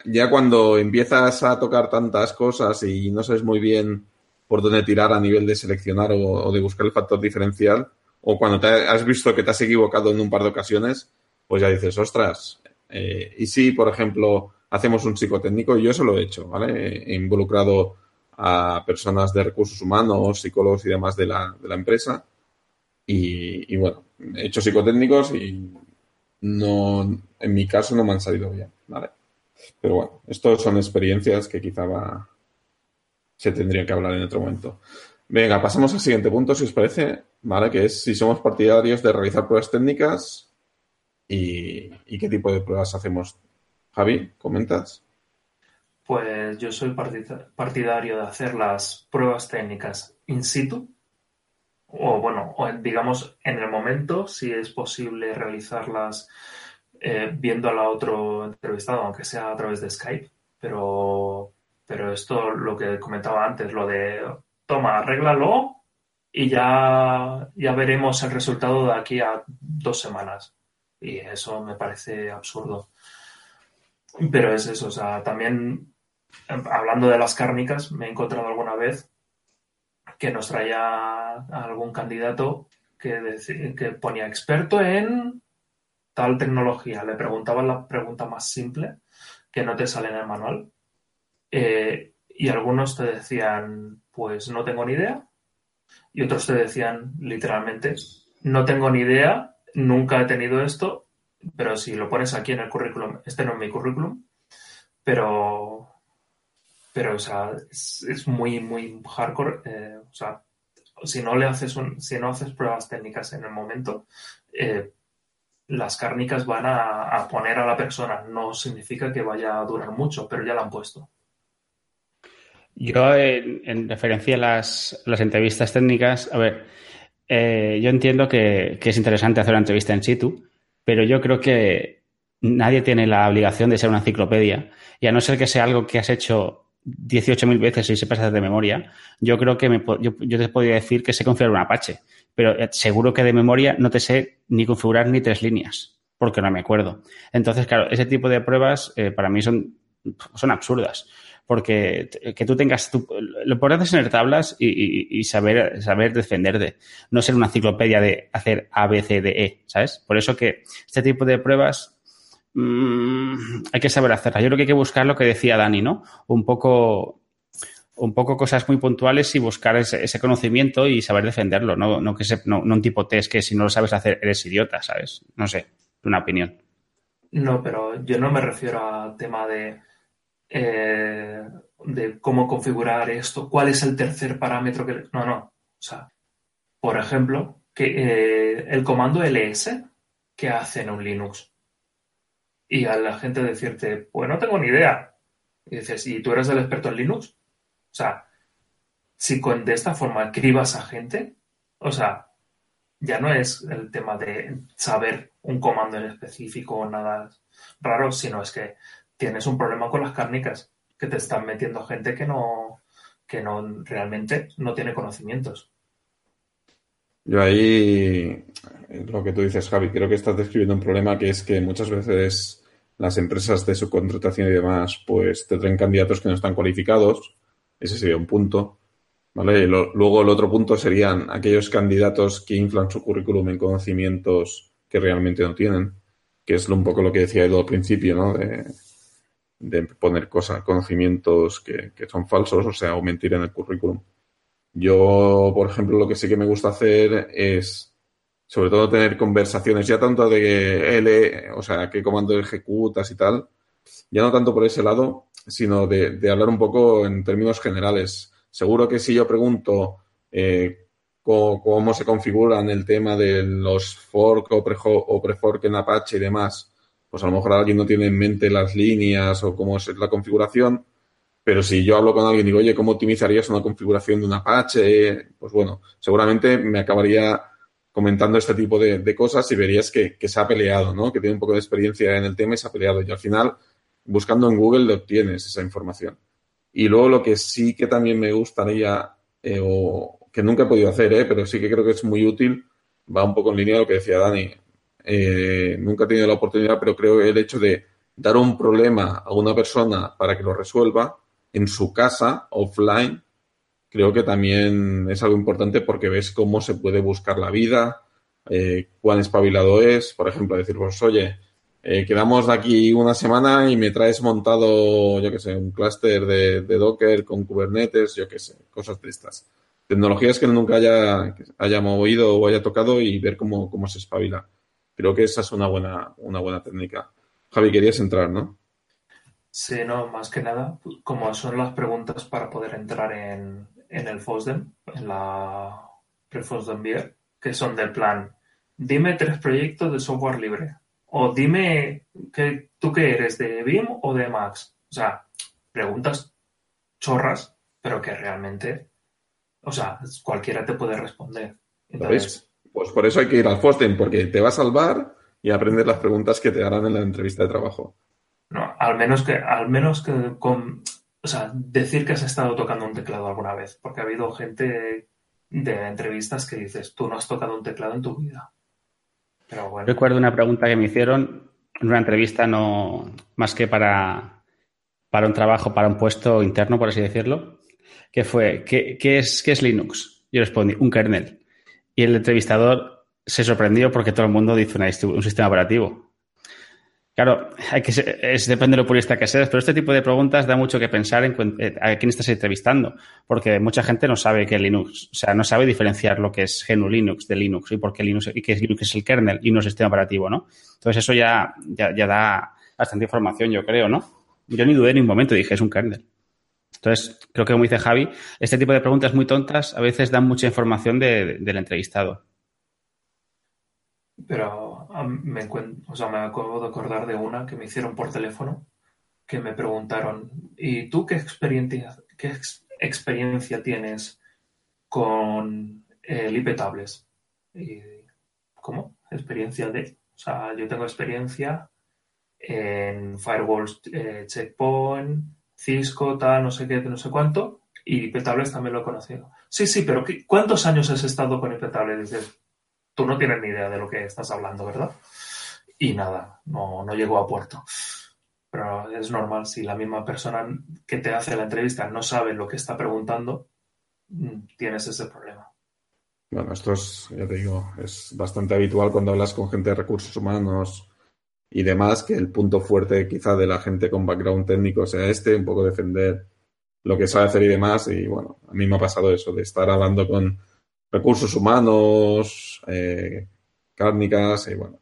Speaker 2: ya cuando empiezas a tocar tantas cosas y no sabes muy bien por dónde tirar a nivel de seleccionar o, de buscar el factor diferencial, o cuando te has visto que te has equivocado en un par de ocasiones, pues ya dices, ostras, eh, y si, por ejemplo, hacemos un psicotécnico, yo eso lo he hecho, ¿vale? He involucrado a personas de recursos humanos, psicólogos y demás de la, de la empresa. Y, y, bueno, he hecho psicotécnicos y no, en mi caso no me han salido bien, ¿vale? Pero bueno, estas son experiencias que quizá va, se tendría que hablar en otro momento. Venga, pasamos al siguiente punto, si os parece, ¿vale? Que es si somos partidarios de realizar pruebas técnicas y, y qué tipo de pruebas hacemos. Javi, ¿comentas?
Speaker 4: Pues yo soy partidario de hacer las pruebas técnicas in situ, o bueno, digamos en el momento, si es posible realizarlas eh, viendo a la otro entrevistado, aunque sea a través de Skype, pero, pero esto lo que comentaba antes, lo de toma, arréglalo y ya, ya veremos el resultado de aquí a dos semanas. Y eso me parece absurdo. Pero es eso, o sea, también hablando de las cárnicas, me he encontrado alguna vez que nos traía algún candidato que, que ponía experto en tal tecnología. Le preguntaban la pregunta más simple que no te sale en el manual. Eh, y algunos te decían, pues no tengo ni idea. Y otros te decían, literalmente, no tengo ni idea, nunca he tenido esto, pero si lo pones aquí en el currículum, este no es mi currículum, pero, pero o sea, es, muy, muy hardcore. Eh, o sea, si no le haces un, si no haces pruebas técnicas en el momento, eh, las cárnicas van a, poner a la persona. No significa que vaya a durar mucho, pero ya la han puesto.
Speaker 1: Yo, en, referencia a las, entrevistas técnicas, a ver, eh, yo entiendo que, es interesante hacer una entrevista en situ, pero yo creo que nadie tiene la obligación de ser una enciclopedia. Y a no ser que sea algo que has hecho 18.000 veces y sepas de memoria, yo creo que yo, yo, te podría decir que sé configurar un Apache pero eh, seguro que de memoria no te sé ni configurar ni tres líneas, porque no me acuerdo. Entonces, claro, ese tipo de pruebas eh, para mí son, son absurdas, porque que tú tengas, lo importante es tener tablas y, saber, saber defenderte, no ser una enciclopedia de hacer A, B, C, D, E, ¿sabes? Por eso que este tipo de pruebas mm, hay que saber hacerlas. Yo creo que hay que buscar lo que decía Dani, ¿no? Un poco un poco cosas muy puntuales y buscar ese, conocimiento y saber defenderlo, no, no que no, un tipo test que si no lo sabes hacer eres idiota, ¿sabes? No sé, una opinión.
Speaker 4: No, pero yo no me refiero al tema de, eh, de cómo configurar esto, cuál es el tercer parámetro que... No, no. O sea, por ejemplo, que eh, el comando ls, ¿qué hace en un Linux? Y a la gente decirte, pues no tengo ni idea. Y dices, ¿y tú eres el experto en Linux? O sea, si con, de esta forma cribas a gente, o sea, ya no es el tema de saber un comando en específico o nada raro, sino es que tienes un problema con las cárnicas, que te están metiendo gente que no, que no realmente no tiene conocimientos.
Speaker 2: Yo ahí, lo que tú dices, Javi, creo que estás describiendo un problema que es que muchas veces las empresas de subcontratación y demás, pues te traen candidatos que no están cualificados ese sería un punto. ¿vale? luego el otro punto serían aquellos candidatos que inflan su currículum en conocimientos que realmente no tienen, que es un poco lo que decía Edu al principio, ¿no? De, poner cosas, conocimientos que, son falsos, o sea, o mentir en el currículum. Yo, por ejemplo, lo que sí que me gusta hacer es, sobre todo, tener conversaciones, ya tanto de L, o sea, qué comando ejecutas y tal, ya no tanto por ese lado, sino de, hablar un poco en términos generales. Seguro que si yo pregunto eh, cómo, se configuran el tema de los fork o, pre-fork en Apache y demás, pues a lo mejor alguien no tiene en mente las líneas o cómo es la configuración, pero si yo hablo con alguien y digo, oye, ¿cómo optimizarías una configuración de un Apache? Pues bueno, seguramente me acabaría comentando este tipo de, cosas y verías que, que, se ha peleado, ¿no? Que tiene un poco de experiencia en el tema y se ha peleado. Y al final buscando en Google obtienes esa información. Y luego lo que sí que también me gustaría, eh, o que nunca he podido hacer, eh, pero sí que creo que es muy útil, va un poco en línea de lo que decía Dani. Eh, nunca he tenido la oportunidad, pero creo el hecho de dar un problema a una persona para que lo resuelva en su casa, offline, creo que también es algo importante porque ves cómo se puede buscar la vida, cuán espabilado es. Por ejemplo, decir, pues, oye, eh, quedamos aquí una semana y me traes montado, yo qué sé, un clúster de, Docker con Kubernetes, yo qué sé, cosas de estas. Tecnologías que nunca haya, haya movido o haya tocado y ver cómo, cómo se espabila. Creo que esa es una buena, una buena técnica. Javi, querías entrar, ¿no?
Speaker 4: Sí, no, más que nada, como son las preguntas para poder entrar en, en el FOSDEM, en la pre-FOSDEM Beer, que son del plan, dime tres proyectos de software libre o dime que tú qué eres, de BIM o de Max. O sea, preguntas chorras, pero que realmente, o sea, cualquiera te puede responder.
Speaker 2: Entonces, pues por eso hay que ir al FOSDEM, porque te va a salvar y aprender las preguntas que te harán en la entrevista de trabajo.
Speaker 4: No, al menos que, al menos que con, o sea, decir que has estado tocando un teclado alguna vez, porque ha habido gente de entrevistas que dices, tú no has tocado un teclado en tu vida. Pero bueno.
Speaker 1: Recuerdo una pregunta que me hicieron en una entrevista, no más que para, para un trabajo, para un puesto interno, por así decirlo, que fue, ¿qué, qué es, qué es Linux? Yo respondí, un kernel. Y el entrevistador se sorprendió porque todo el mundo dice un sistema operativo. Claro, hay que ser- es, depende de lo purista que seas, pero este tipo de preguntas da mucho que pensar en eh, a quién estás entrevistando, porque mucha gente no sabe qué es Linux, o sea, no sabe diferenciar lo que es GNU Linux de Linux y por qué Linux y es Linux es el kernel y no el sistema operativo, ¿no? Entonces eso ya, ya, ya da bastante información, yo creo, ¿no? Yo ni dudé en un momento, dije, es un kernel. Entonces, creo que como dice Javi, este tipo de preguntas muy tontas a veces dan mucha información de- del entrevistado.
Speaker 4: Pero me, o sea, me acabo de acordar de una que me hicieron por teléfono, que me preguntaron, ¿y tú qué experiencia, qué ex- experiencia tienes con el IP Tables? ¿Cómo? ¿Experiencia de? O sea, yo tengo experiencia en firewalls, eh, checkpoint, Cisco, tal, no sé qué, no sé cuánto, y IP Tables también lo he conocido. Sí, sí, pero ¿qué- ¿cuántos años has estado con IP Tables? Dices, tú no tienes ni idea de lo que estás hablando, ¿verdad? Y nada, no, no llegó a puerto. Pero es normal, si la misma persona que te hace la entrevista no sabe lo que está preguntando, mm, tienes ese problema.
Speaker 2: Bueno, esto es, ya te digo, es bastante habitual cuando hablas con gente de recursos humanos y demás, que el punto fuerte quizá de la gente con background técnico sea este, un poco defender lo que sabe hacer y demás. Y bueno, a mí me ha pasado eso, de estar hablando con recursos humanos, eh, cárnicas, y bueno,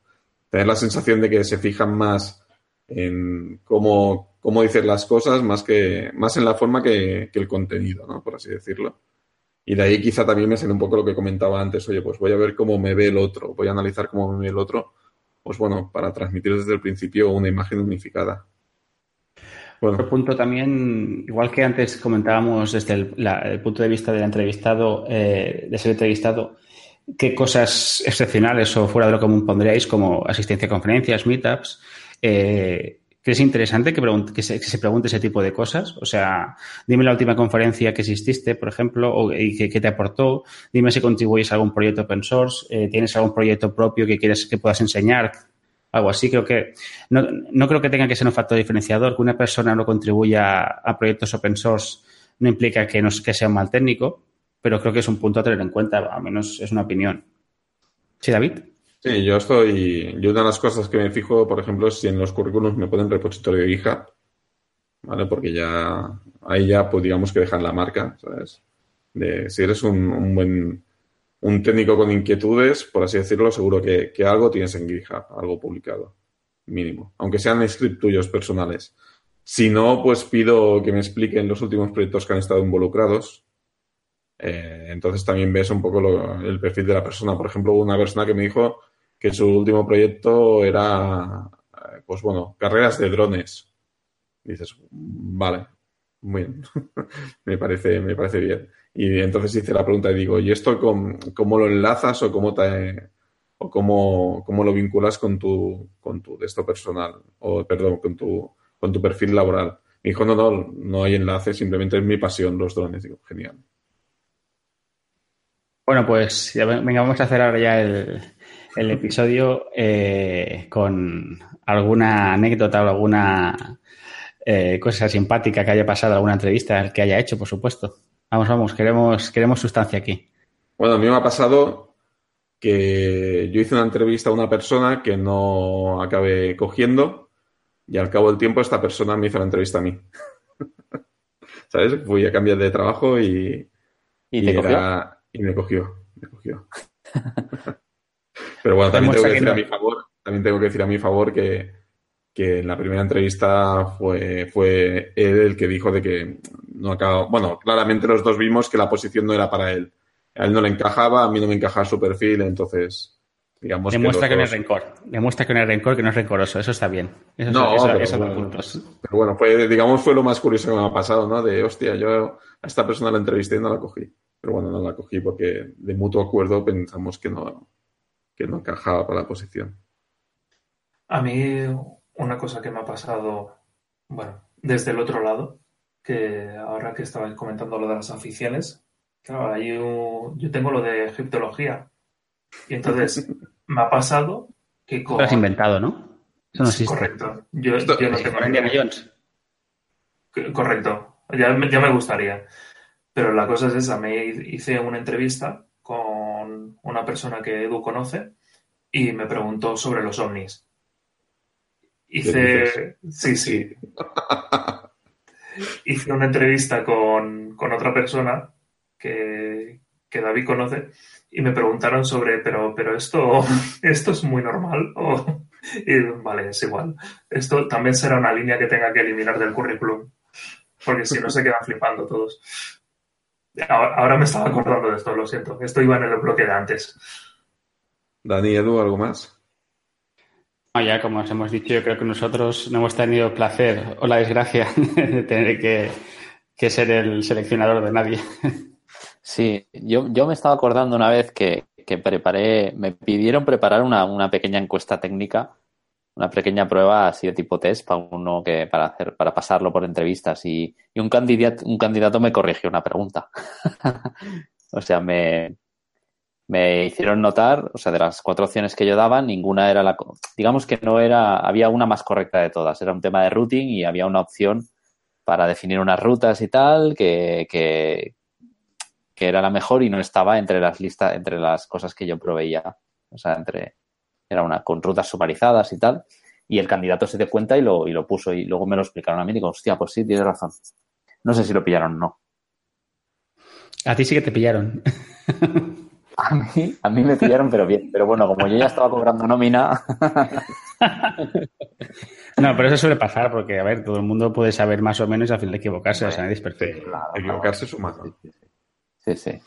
Speaker 2: tener la sensación de que se fijan más en cómo, cómo dices las cosas, más que, más en la forma que, que el contenido, ¿no? Por así decirlo. Y de ahí quizá también me sale un poco lo que comentaba antes, oye, pues voy a ver cómo me ve el otro, voy a analizar cómo me ve el otro, pues bueno, para transmitir desde el principio una imagen unificada.
Speaker 1: Otro
Speaker 2: Bueno,
Speaker 1: punto también, igual que antes comentábamos desde el punto de vista del entrevistado, eh, de ser entrevistado, qué cosas excepcionales o fuera de lo común pondríais como asistencia a conferencias, meetups. Eh, ¿Crees interesante que, que, se, que se pregunte ese tipo de cosas? O sea, dime la última conferencia que asististe, por ejemplo, o, y que, que te aportó. Dime si contribuyes a algún proyecto open source. eh, ¿Tienes algún proyecto propio que quieres que puedas enseñar? Algo así. Creo que no, no creo que tenga que ser un factor diferenciador. Que una persona no contribuya a proyectos open source no implica que, no, que sea un mal técnico, pero creo que es un punto a tener en cuenta. Al menos es una opinión. ¿Sí, David?
Speaker 2: Sí, yo estoy, yo una de las cosas que me fijo, por ejemplo, es si en los currículums me ponen repositorio de GitHub, ¿vale? Porque ya, ahí ya, pues digamos que dejan la marca, ¿sabes? De, si eres un, buen, un técnico con inquietudes, por así decirlo, seguro que, que algo tienes en GitHub, algo publicado, mínimo. Aunque sean scripts tuyos personales. Si no, pues pido que me expliquen los últimos proyectos que han estado involucrados. Eh, entonces también ves un poco el perfil de la persona. Por ejemplo, una persona que me dijo que su último proyecto era, eh, pues bueno, carreras de drones. Dices, vale, muy bien, me parece, me parece bien. Y entonces hice la pregunta y digo, ¿y esto cómo, cómo lo enlazas o cómo te, o cómo, cómo lo vinculas con tu, con tu personal, o perdón, con tu, con tu perfil laboral? Me dijo, no, no, no hay enlace, simplemente es mi pasión los drones. Digo, genial.
Speaker 1: Bueno, pues venga, vamos a hacer ahora ya el, el episodio eh, con alguna anécdota o alguna eh, cosa simpática que haya pasado, alguna entrevista que haya hecho, por supuesto. Vamos, vamos, queremos, queremos sustancia aquí.
Speaker 2: Bueno, a mí me ha pasado que yo hice una entrevista a una persona que no acabé cogiendo y al cabo del tiempo esta persona me hizo la entrevista a mí. ¿Sabes? Fui a cambiar de trabajo y,
Speaker 3: ¿Y te cogió?
Speaker 2: era- y me cogió, me cogió. Pero bueno, también tengo que decir a mi favor, también tengo que decir a mi favor que, que en la primera entrevista fue, fue él el que dijo de que no acaba, bueno, claramente los dos vimos que la posición no era para él. A él no le encajaba, a mí no me encajaba su perfil, entonces digamos
Speaker 1: Demuestra que, no es rencor. Demuestra que no es rencor, que no es rencoroso. Eso está bien. Eso,
Speaker 2: No,
Speaker 1: eso,
Speaker 2: pero
Speaker 1: eso
Speaker 2: bueno.
Speaker 1: puntos.
Speaker 2: Pero bueno, fue, digamos, fue lo más curioso que me ha pasado, ¿no? De, hostia, yo a esta persona la entrevisté y no la cogí. Pero bueno, no la cogí porque de mutuo acuerdo pensamos que no, que no encajaba para la posición.
Speaker 4: A mí una cosa que me ha pasado, bueno, desde el otro lado, que ahora que estabais comentando lo de las aficiones, claro, un- yo tengo lo de egiptología y entonces me ha pasado que
Speaker 1: Lo has inventado, ¿no? Eso no existe.
Speaker 4: Correcto. Yo,
Speaker 2: Esto-
Speaker 4: yo no tengo
Speaker 1: Indiana. Jones.
Speaker 4: Correcto. Ya, me- ya me gustaría. Pero la cosa es esa. Me hice una entrevista con una persona que Edu conoce y me preguntó sobre los ovnis. Hice... Sí, sí. Hice una entrevista con, con otra persona que, que David conoce y me preguntaron sobre, pero, pero esto, esto es muy normal. O, y vale, es igual. Esto también será una línea que tenga que eliminar del currículum, porque si no se quedan flipando todos. Ahora, me estaba acordando de esto, lo siento. Esto iba en el bloque de antes.
Speaker 2: Dani, Edu, ¿algo más?
Speaker 1: No, ya como os hemos dicho, yo creo que nosotros no hemos tenido el placer o la desgracia de tener que, que ser el seleccionador de nadie.
Speaker 3: Sí, yo, yo me estaba acordando una vez que, que preparé, me pidieron preparar una, una pequeña encuesta técnica, una pequeña prueba así de tipo test para uno que, para hacer, para pasarlo por entrevistas y, y un candidato, un candidato me corrigió una pregunta. o sea, me, me hicieron notar, o sea, de las cuatro opciones que yo daba, ninguna era la, digamos que no era, había una más correcta de todas, era un tema de routing y había una opción para definir unas rutas y tal, que, que, que era la mejor y no estaba entre las listas, entre las cosas que yo proveía. O sea, entre, era una con rutas sumarizadas y tal. Y el candidato se dio cuenta y lo, y lo puso y luego me lo explicaron a mí y digo, hostia, pues sí, tienes razón. No sé si lo pillaron o no.
Speaker 1: A ti sí que te pillaron.
Speaker 3: A mí, a mí me pillaron, pero bien. Pero bueno, como yo ya estaba cobrando nómina,
Speaker 1: No, pero eso suele pasar porque, a ver, todo el mundo puede saber más o menos y al final equivocarse, o sea, nadie es perfecto.
Speaker 2: Equivocarse es humano.
Speaker 3: sí, sí.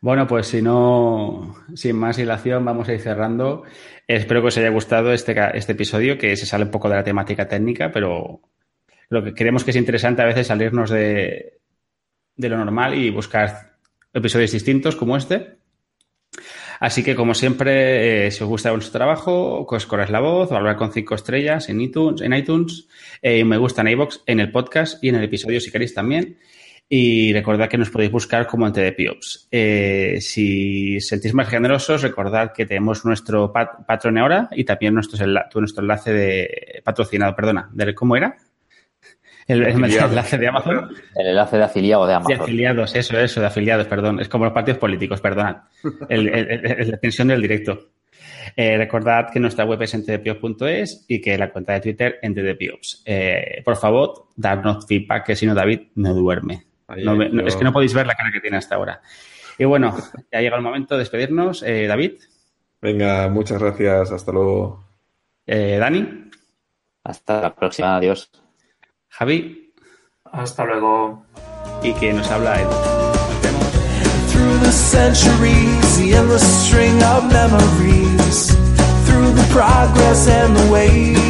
Speaker 1: Bueno, pues si no, sin más dilación, vamos a ir cerrando. Espero que os haya gustado este, este episodio, que se sale un poco de la temática técnica, pero lo que creemos que es interesante a veces salirnos de, de lo normal y buscar episodios distintos como este. Así que, como siempre, eh, si os gusta nuestro trabajo, corres la voz, valorar con cinco estrellas en iTunes, en iTunes eh, me gusta en iVoox, en el podcast y en el episodio si queréis también. Y recordad que nos podéis buscar como en TDPiops. Eh, si sentís más generosos, recordad que tenemos nuestro pat Patreon ahora y también nuestro, enla- nuestro enlace de patrocinado, perdona, del, ¿cómo era? El, enlace de Amazon.
Speaker 3: El enlace de afiliado de
Speaker 1: De
Speaker 3: Amazon.
Speaker 1: afiliados, eso, eso, de afiliados, perdón. Es como los partidos políticos, perdonad. El, el- el- la tensión del directo. Eh, recordad que nuestra web es en tdpiops.es y que la cuenta de Twitter en tdpiops. Eh, por favor, darnos feedback, que si no David no duerme.
Speaker 2: Ahí,
Speaker 1: No
Speaker 2: yo-
Speaker 1: es que no podéis ver la cara que tiene hasta ahora. Y bueno, ya llega el momento de despedirnos. Eh, David,
Speaker 2: Venga, muchas gracias. Hasta luego.
Speaker 1: eh, Dani,
Speaker 3: Hasta la próxima. Adiós.
Speaker 1: Javi
Speaker 4: Hasta luego.
Speaker 1: y que nos habla Edu. Nos vemos.
Speaker 5: Through the centuries, the endless string of memories. Through the progress and the waste.